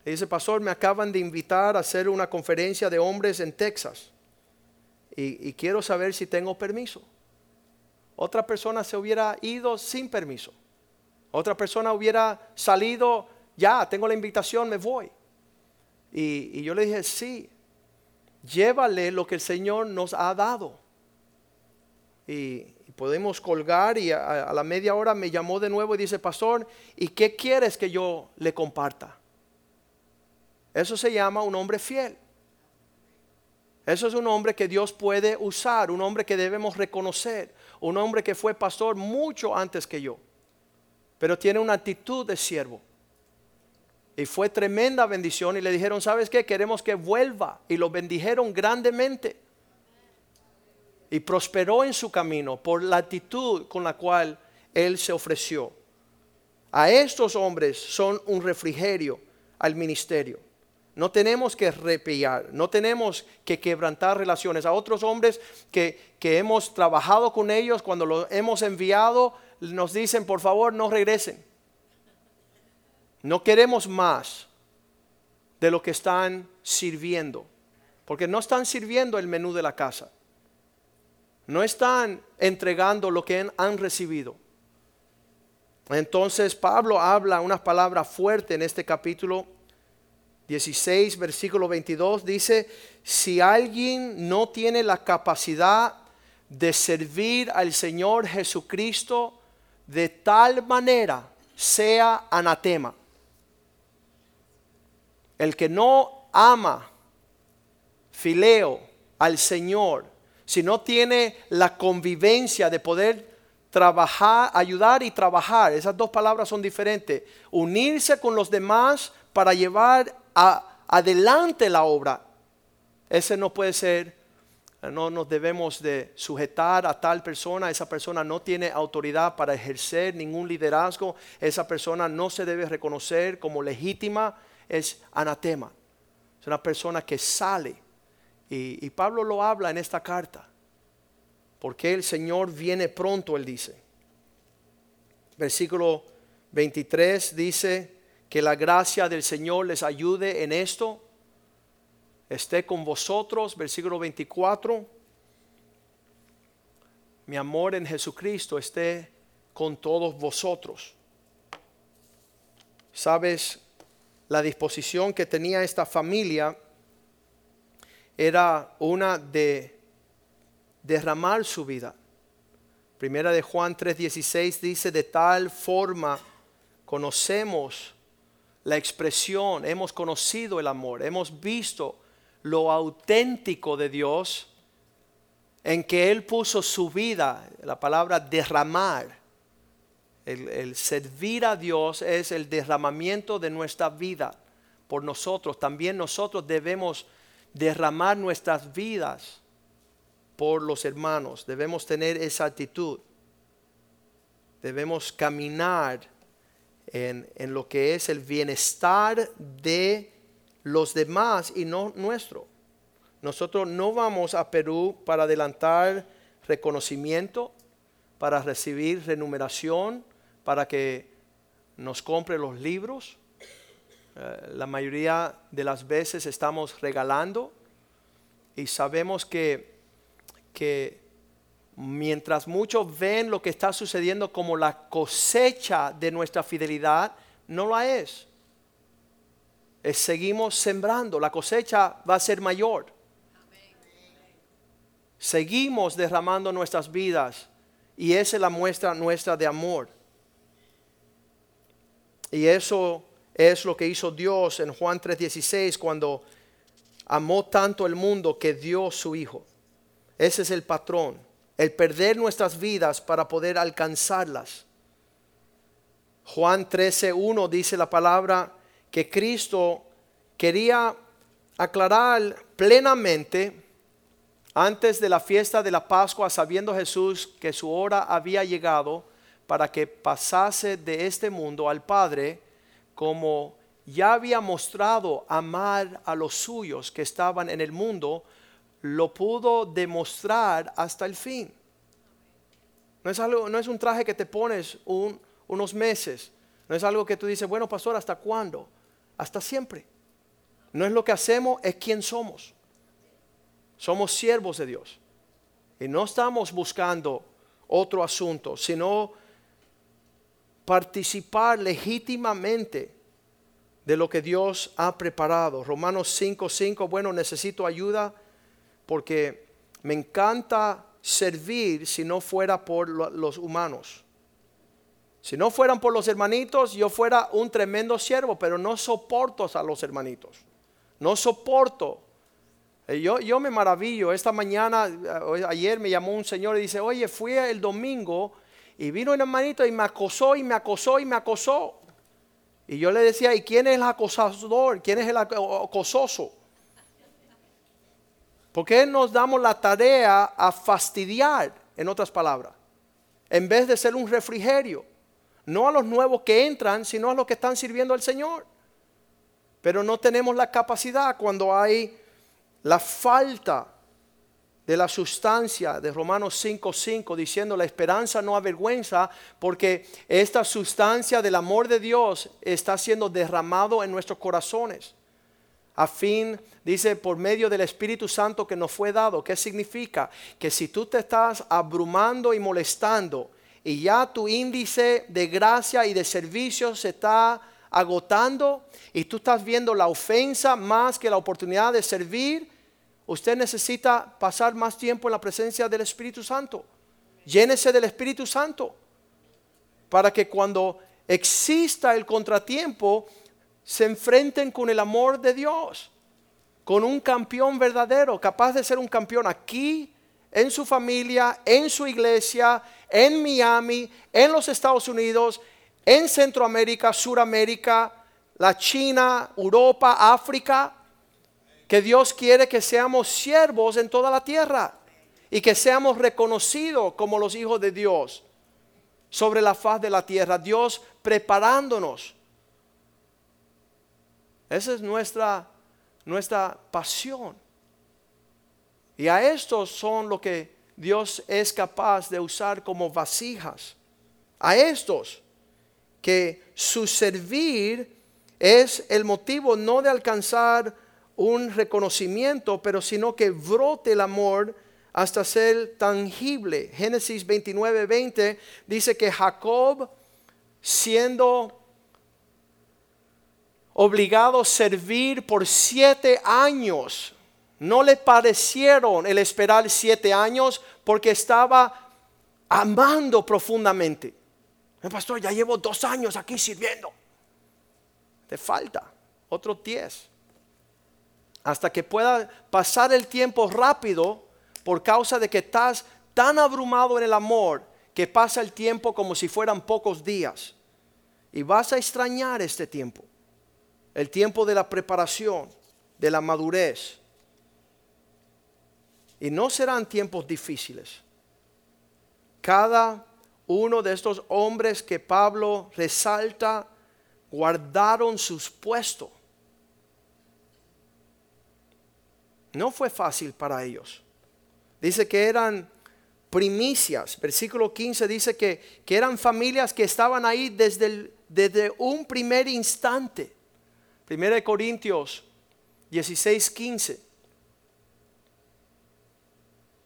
Y dice, pastor, me acaban de invitar a hacer una conferencia de hombres en Texas. Y, quiero saber si tengo permiso. Otra persona se hubiera ido sin permiso. Otra persona hubiera salido, ya, tengo la invitación, me voy. Y, yo le dije, sí, llévale lo que el Señor nos ha dado. Y, podemos colgar y a, la media hora me llamó de nuevo y dice, pastor, ¿y qué quieres que yo le comparta? Eso se llama un hombre fiel. Eso es un hombre que Dios puede usar, un hombre que debemos reconocer, un hombre que fue pastor mucho antes que yo, pero tiene una actitud de siervo. Y fue tremenda bendición y le dijeron, ¿sabes qué? Queremos que vuelva. Y lo bendijeron grandemente. Y prosperó en su camino por la actitud con la cual él se ofreció. A estos hombres son un refrigerio al ministerio. No tenemos que repellar, no tenemos que quebrantar relaciones. A otros hombres que, que hemos trabajado con ellos, cuando los hemos enviado, nos dicen, por favor, no regresen. No queremos más de lo que están sirviendo, porque no están sirviendo el menú de la casa. No están entregando lo que han recibido. Entonces Pablo habla unas palabras fuertes en este capítulo 16, versículo 22, dice, si alguien no tiene la capacidad de servir al Señor Jesucristo de tal manera, sea anatema. El que no ama, fileo, al Señor, si no tiene la convivencia de poder trabajar, ayudar y trabajar, esas dos palabras son diferentes, unirse con los demás para llevar adelante la obra, ese no puede ser, no nos debemos de sujetar a tal persona, esa persona no tiene autoridad para ejercer ningún liderazgo, esa persona no se debe reconocer como legítima, es anatema, es una persona que sale. Y, Pablo lo habla en esta carta, porque el Señor viene pronto, él dice. Versículo 23 dice, que la gracia del Señor les ayude en esto. Esté con vosotros, versículo 24. Mi amor en Jesucristo esté con todos vosotros. Sabes, la disposición que tenía esta familia era una de derramar su vida. Primera de Juan 3:16 dice, de tal forma conocemos la expresión, hemos conocido el amor, hemos visto lo auténtico de Dios en que Él puso su vida, la palabra derramar. El, servir a Dios es el derramamiento de nuestra vida por nosotros. También nosotros debemos derramar nuestras vidas por los hermanos. Debemos tener esa actitud. Debemos caminar en, lo que es el bienestar de los demás y no nuestro. Nosotros no vamos a Perú para adelantar reconocimiento, para recibir remuneración, para que nos compre los libros. Eh, la mayoría de las veces estamos regalando y sabemos que, que mientras muchos ven lo que está sucediendo como la cosecha de nuestra fidelidad, no la es. seguimos sembrando, la cosecha va a ser mayor. Seguimos derramando nuestras vidas y esa es la muestra nuestra de amor. Y eso es lo que hizo Dios en Juan 3:16 cuando amó tanto el mundo que dio su Hijo. Ese es el patrón el perder nuestras vidas para poder alcanzarlas. Juan 13.1 dice la palabra que Cristo quería aclarar plenamente antes de la fiesta de la Pascua, sabiendo Jesús que su hora había llegado para que pasase de este mundo al Padre, como ya había mostrado amar a los suyos que estaban en el mundo, lo pudo demostrar hasta el fin. No es, algo, no es un traje que te pones unos meses. No es algo que tú dices, bueno, pastor, ¿hasta cuándo? Hasta siempre. No es lo que hacemos, es quién somos. Somos siervos de Dios. Y no estamos buscando otro asunto, sino participar legítimamente de lo que Dios ha preparado. Romanos 5:5, bueno, necesito ayuda porque me encanta servir si no fuera por lo- los humanos. Si no fueran por los hermanitos, yo fuera un tremendo siervo, pero no soporto a los hermanitos. No soporto. Eh, Yo, yo me maravillo. Esta mañana, eh, ayer me llamó un señor y dice, oye, fui el domingo y vino un hermanito y me acosó y me acosó y me acosó. Y yo le decía, ¿y quién es el acosador? ¿Quién es el aco- acososo? ¿Por qué nos damos la tarea a fastidiar, en otras palabras, en vez de ser un refrigerio? No a los nuevos que entran, sino a los que están sirviendo al Señor. Pero no tenemos la capacidad cuando hay la falta de la sustancia de Romanos 5:5 diciendo la esperanza no avergüenza porque esta sustancia del amor de Dios está siendo derramado en nuestros corazones a fin, dice, por medio del Espíritu Santo que nos fue dado. ¿Qué significa? Que si tú te estás abrumando y molestando y ya tu índice de gracia y de servicio se está agotando y tú estás viendo la ofensa más que la oportunidad de servir, usted necesita pasar más tiempo en la presencia del Espíritu Santo. Llénese del Espíritu Santo para que cuando exista el contratiempo se enfrenten con el amor de Dios, con un campeón verdadero, capaz de ser un campeón aquí, en su familia, en su iglesia, en Miami, en los Estados Unidos, en Centroamérica, Suramérica, la China, Europa, África, que Dios quiere que seamos siervos en toda la tierra y que seamos reconocidos como los hijos de Dios sobre la faz de la tierra, Dios preparándonos. Esa es nuestra, nuestra pasión. Y a estos son lo que Dios es capaz de usar como vasijas. A estos que su servir es el motivo no de alcanzar un reconocimiento, pero sino que brote el amor hasta ser tangible. Génesis 29, 20 dice que Jacob, siendo obligado a servir por siete años, no le parecieron el esperar siete años porque estaba amando profundamente. El pastor, ya llevo dos años aquí sirviendo. Te falta otros diez. Hasta que pueda pasar el tiempo rápido por causa de que estás tan abrumado en el amor que pasa el tiempo como si fueran pocos días. Y vas a extrañar este tiempo. El tiempo de la preparación, de la madurez. Y no serán tiempos difíciles. Cada uno de estos hombres que Pablo resalta guardaron sus puestos. No fue fácil para ellos. Dice que eran primicias. Versículo 15 dice que, que eran familias que estaban ahí desde, desde un primer instante. Primera de Corintios 16, 15.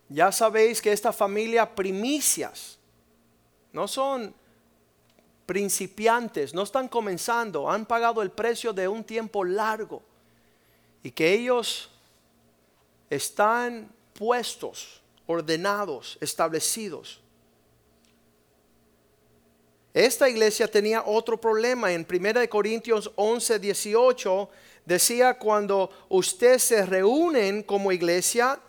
Ya sabéis que esta familia primicias no son principiantes, no están comenzando, han pagado el precio de un tiempo largo y que ellos están puestos, ordenados, establecidos. Esta iglesia tenía otro problema. En 1 Corintios 11, 18 decía, cuando ustedes se reúnen como iglesia,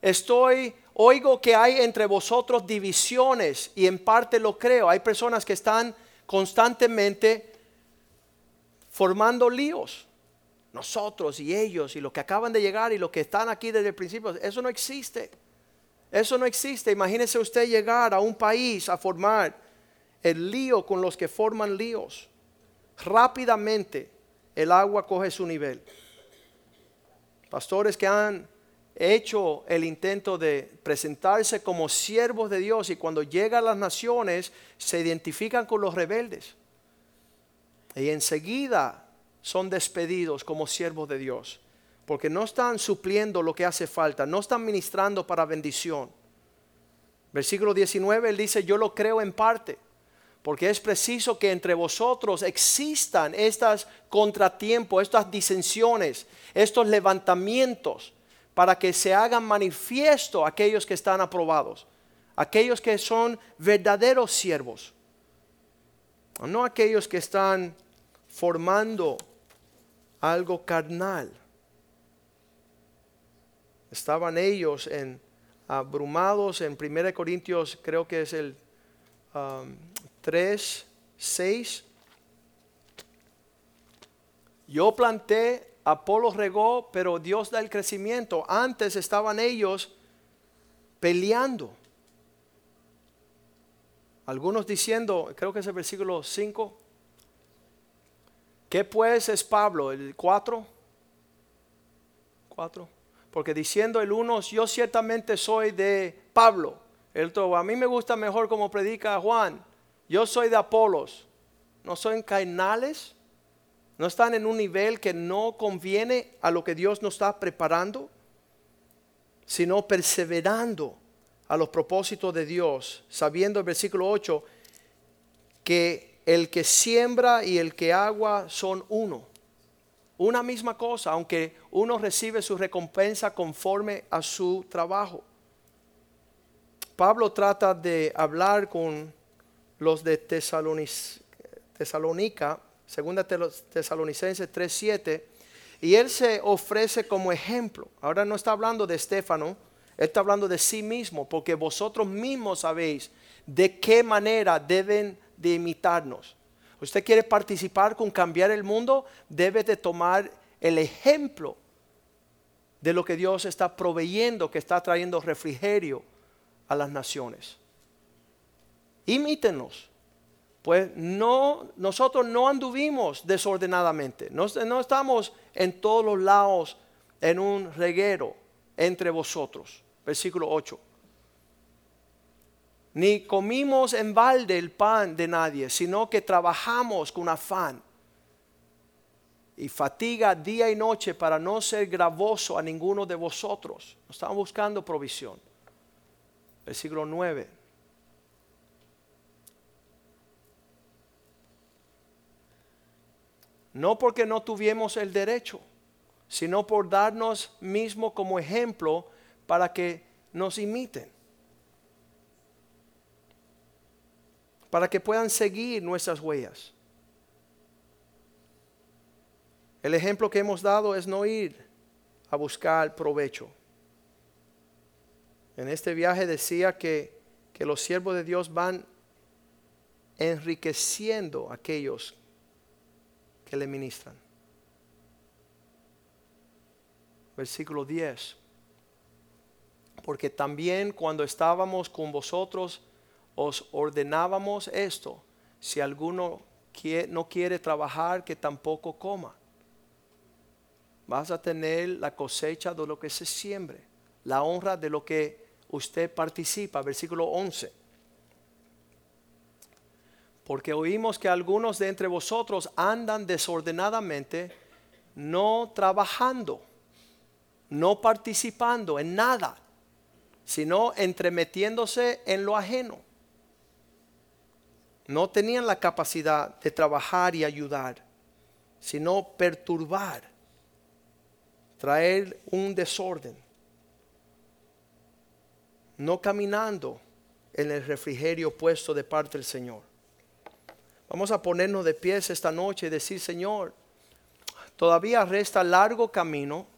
estoy, oigo que hay entre vosotros divisiones y en parte lo creo. Hay personas que están constantemente formando líos. Nosotros y ellos y los que acaban de llegar y los que están aquí desde el principio. Eso no existe. Eso no existe. Imagínese usted llegar a un país a formar el lío con los que forman líos. Rápidamente el agua coge su nivel. Pastores que han hecho el intento de presentarse como siervos de Dios y cuando llegan las naciones se identifican con los rebeldes. Y enseguida son despedidos como siervos de Dios, porque no están supliendo lo que hace falta, no están ministrando para bendición. Versículo 19, él dice, yo lo creo en parte, porque es preciso que entre vosotros existan estas contratiempos, estas disensiones, estos levantamientos, para que se hagan manifiesto aquellos que están aprobados, aquellos que son verdaderos siervos, no aquellos que están formando algo carnal. Estaban ellos en, abrumados en 1 Corintios, creo que es el 3, um, 6. Yo planté, Apolo regó, pero Dios da el crecimiento. Antes estaban ellos peleando. Algunos diciendo, creo que es el versículo 5. ¿Qué pues es Pablo? ¿El 4? 4. Porque diciendo el uno, yo ciertamente soy de Pablo. El otro, a mí me gusta mejor como predica Juan. Yo soy de Apolos. ¿No son cainales? ¿No están en un nivel que no conviene a lo que Dios nos está preparando? Sino perseverando a los propósitos de Dios, sabiendo el versículo 8 que el que siembra y el que agua son uno. Una misma cosa, aunque uno recibe su recompensa conforme a su trabajo. Pablo trata de hablar con los de Tesalónica, segunda Tesalonicenses 3:7, y él se ofrece como ejemplo. Ahora no está hablando de Estefano, él está hablando de sí mismo, porque vosotros mismos sabéis de qué manera deben de imitarnos. Usted quiere participar con cambiar el mundo, debe de tomar el ejemplo de lo que Dios está proveyendo, que está trayendo refrigerio a las naciones. Imítenos. Pues no, nosotros no anduvimos desordenadamente, no, no estamos en todos los lados en un reguero entre vosotros. Versículo 8 ni comimos en balde el pan de nadie, sino que trabajamos con afán y fatiga día y noche para no ser gravoso a ninguno de vosotros. Estamos buscando provisión. Versículo 9. No porque no tuviéramos el derecho, sino por darnos mismo como ejemplo para que nos imiten. Para que puedan seguir nuestras huellas. El ejemplo que hemos dado es no ir a buscar provecho. En este viaje decía que, que los siervos de Dios van enriqueciendo a aquellos que le ministran. Versículo 10. Porque también cuando estábamos con vosotros, os ordenábamos esto, si alguno no quiere trabajar, que tampoco coma. Vas a tener la cosecha de lo que se siembre, la honra de lo que usted participa. Versículo 11. Porque oímos que algunos de entre vosotros andan desordenadamente, no trabajando, no participando en nada, sino entremetiéndose en lo ajeno no tenían la capacidad de trabajar y ayudar, sino perturbar, traer un desorden, no caminando en el refrigerio puesto de parte del Señor. Vamos a ponernos de pies esta noche y decir, Señor, todavía resta largo camino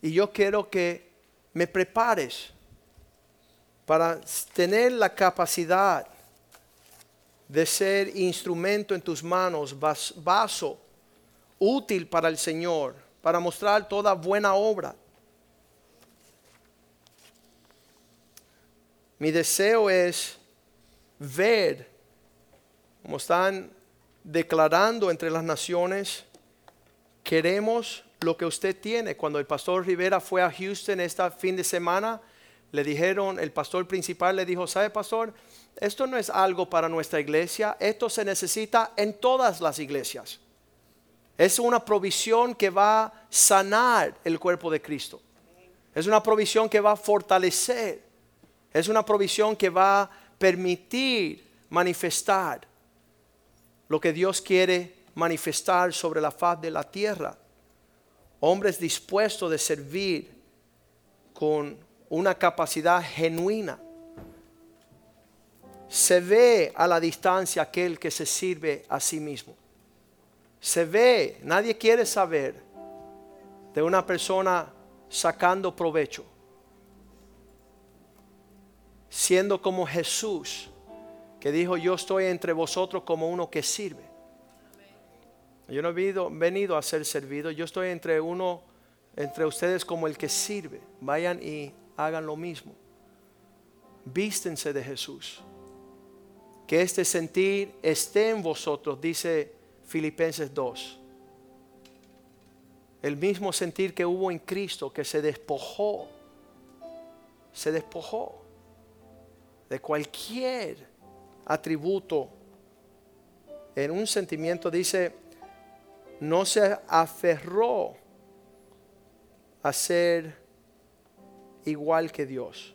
y yo quiero que me prepares para tener la capacidad de ser instrumento en tus manos, vaso útil para el Señor, para mostrar toda buena obra. Mi deseo es ver, como están declarando entre las naciones, queremos lo que usted tiene. Cuando el pastor Rivera fue a Houston este fin de semana, le dijeron, el pastor principal le dijo, ¿sabe pastor? Esto no es algo para nuestra iglesia, esto se necesita en todas las iglesias. Es una provisión que va a sanar el cuerpo de Cristo. Es una provisión que va a fortalecer. Es una provisión que va a permitir manifestar lo que Dios quiere manifestar sobre la faz de la tierra. hombres dispuestos de servir con una capacidad genuina. Se ve a la distancia aquel que se sirve a sí mismo. Se ve, nadie quiere saber de una persona sacando provecho, siendo como Jesús, que dijo, yo estoy entre vosotros como uno que sirve. Yo no he venido, a ser servido, yo estoy entre uno, entre ustedes como el que sirve. Vayan y hagan lo mismo. Vístense de Jesús. Que este sentir esté en vosotros, dice Filipenses 2. El mismo sentir que hubo en Cristo, que se despojó, se despojó de cualquier atributo. En un sentimiento dice, no se aferró a ser igual que Dios,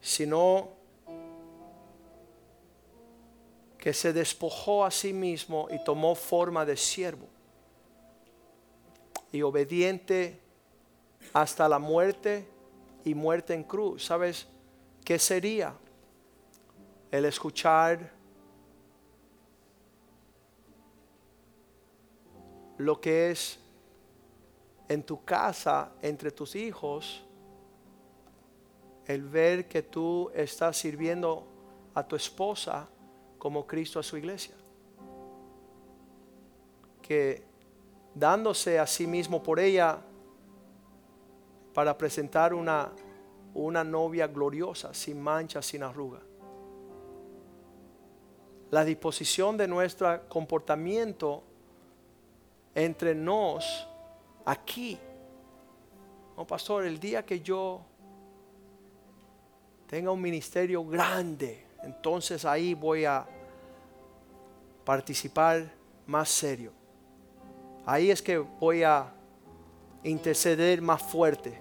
sino que se despojó a sí mismo y tomó forma de siervo y obediente hasta la muerte y muerte en cruz. ¿Sabes qué sería? El escuchar lo que es en tu casa, entre tus hijos, el ver que tú estás sirviendo a tu esposa como Cristo a su iglesia. Que dándose a sí mismo por ella para presentar una, una novia gloriosa, sin mancha, sin arruga. La disposición de nuestro comportamiento entre nos aquí. Oh, pastor, el día que yo tenga un ministerio grande, entonces ahí voy a participar más serio. Ahí es que voy a interceder más fuerte.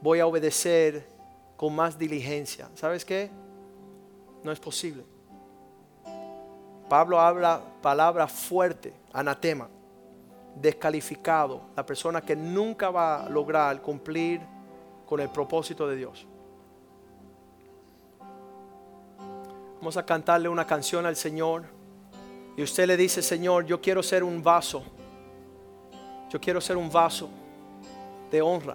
Voy a obedecer con más diligencia. ¿Sabes qué? No es posible. Pablo habla palabra fuerte, anatema descalificado, la persona que nunca va a lograr cumplir con el propósito de Dios. Vamos a cantarle una canción al Señor y usted le dice, Señor, yo quiero ser un vaso, yo quiero ser un vaso de honra.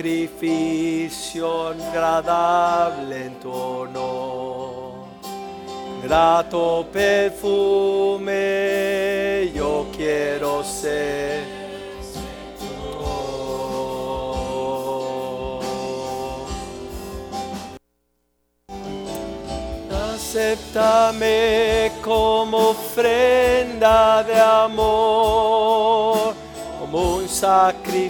Sacrificio agradable en tu grato perfume yo quiero ser. Acéptame como ofrenda de amor, como un sacrificio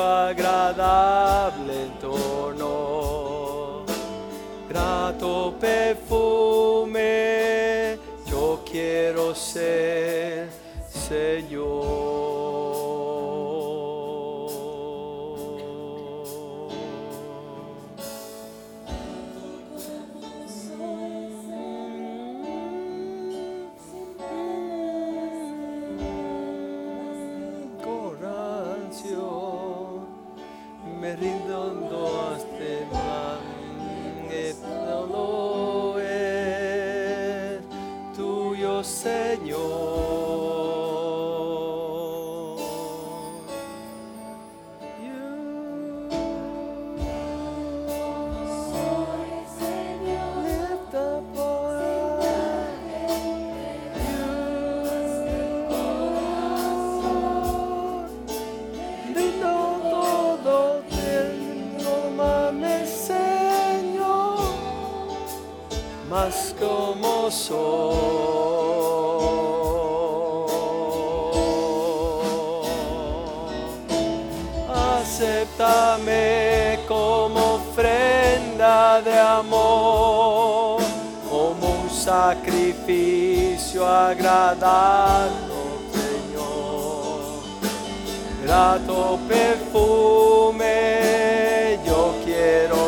agradable en grato perfume, yo quiero ser. Señor. Acéptame como ofrenda de amor, como un sacrificio agradable, Señor. Grato perfume yo quiero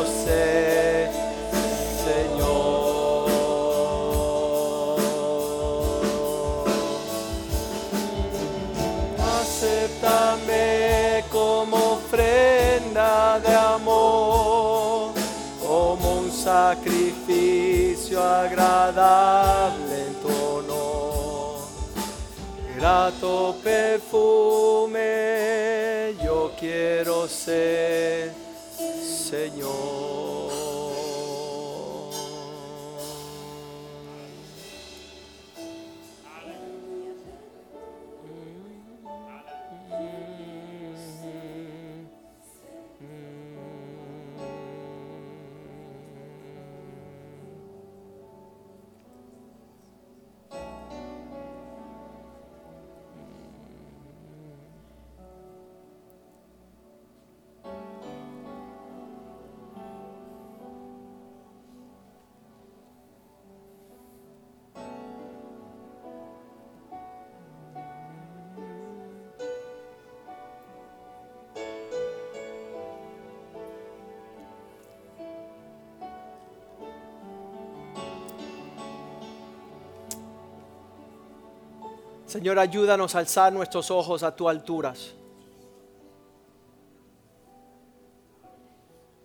agradable en grato perfume Señor, ayúdanos a alzar nuestros ojos a tus alturas.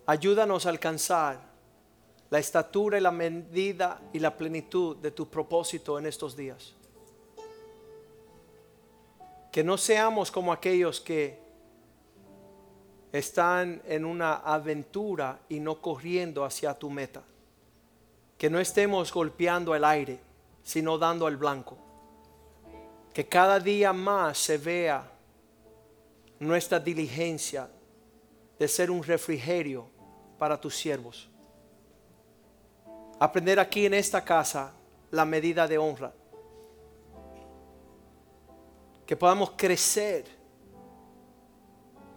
Ayúdanos a alcanzar la estatura y la medida y la plenitud de tu propósito en estos días. Que no seamos como aquellos que están en una aventura y no corriendo hacia tu meta. Que no estemos golpeando el aire, sino dando el blanco que cada día más se vea nuestra diligencia de ser un refrigerio para tus siervos. Aprender aquí en esta casa la medida de honra. Que podamos crecer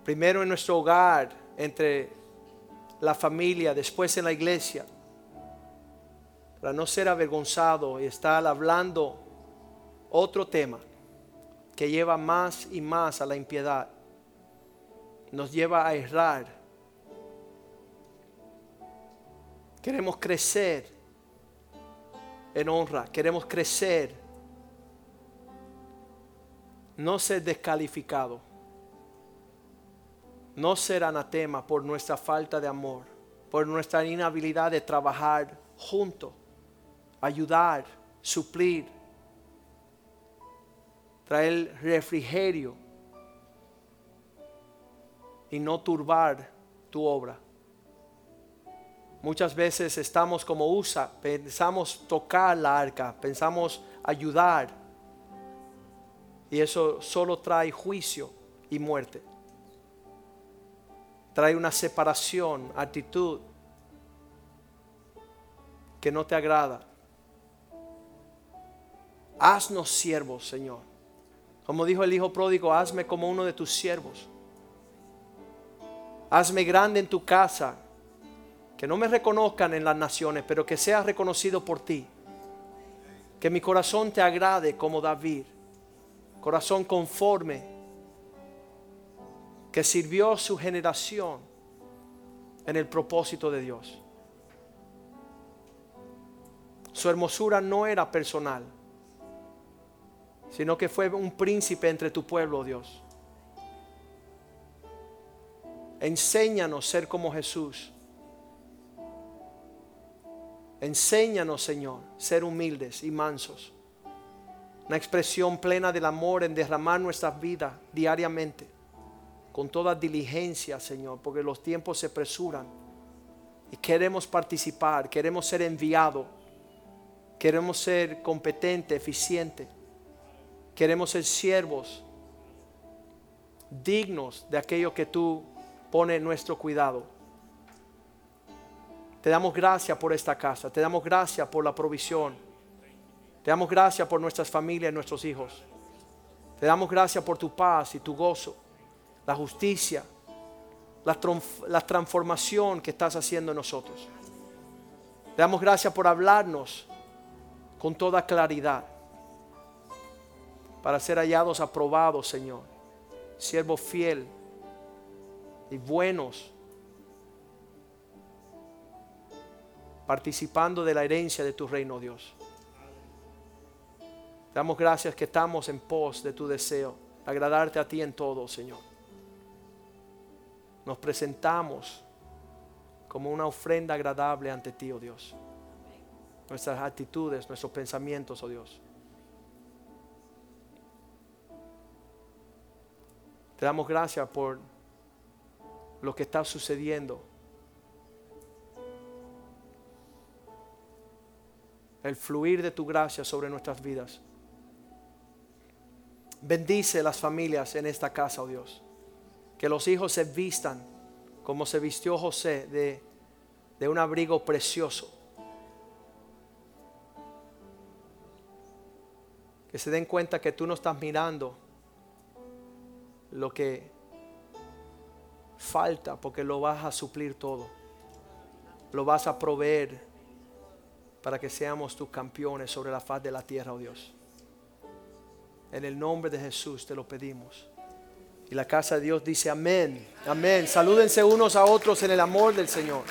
primero en nuestro hogar, entre la familia, después en la iglesia, para no ser avergonzado y estar hablando otro tema que lleva más y más a la impiedad, nos lleva a errar. Queremos crecer en honra, queremos crecer, no ser descalificado, no ser anatema por nuestra falta de amor, por nuestra inhabilidad de trabajar junto, ayudar, suplir, traer refrigerio y no turbar tu obra. Muchas veces estamos como USA, pensamos tocar la arca, pensamos ayudar y eso solo trae juicio y muerte. Trae una separación, actitud que no te agrada. Haznos siervos, Señor. Como dijo el Hijo pródigo, hazme como uno de tus siervos. Hazme grande en tu casa. Que no me reconozcan en las naciones, pero que sea reconocido por ti. Que mi corazón te agrade como David. Corazón conforme. Que sirvió su generación en el propósito de Dios. Su hermosura no era personal sino que fue un príncipe entre tu pueblo, Dios. Enséñanos ser como Jesús. Enséñanos, Señor, ser humildes y mansos. una expresión plena del amor en derramar nuestras vidas diariamente, con toda diligencia, Señor, porque los tiempos se apresuran y queremos participar, queremos ser enviados, queremos ser competentes, eficientes, queremos ser siervos dignos de aquello que tú pones en nuestro cuidado. Te damos gracias por esta casa, te damos gracias por la provisión, te damos gracias por nuestras familias y nuestros hijos. Te damos gracias por tu paz y tu gozo, la justicia, la, la transformación que estás haciendo en nosotros. Te damos gracias por hablarnos con toda claridad para ser hallados aprobados, Señor, siervo fiel y buenos, participando de la herencia de tu reino, Dios. Damos gracias que estamos en pos de tu deseo, agradarte a ti en todo, Señor. Nos presentamos como una ofrenda agradable ante ti, oh Dios. Nuestras actitudes, nuestros pensamientos, oh Dios. Te damos gracias por lo que está sucediendo. El fluir de tu gracia sobre nuestras vidas. Bendice las familias en esta casa, oh Dios. Que los hijos se vistan como se vistió José de, de un abrigo precioso. Que se den cuenta que tú no estás mirando lo que falta porque lo vas a suplir todo. Lo vas a proveer para que seamos tus campeones sobre la faz de la tierra, oh Dios. En el nombre de Jesús te lo pedimos. Y la casa de Dios dice amén. Amén. Salúdense unos a otros en el amor del Señor.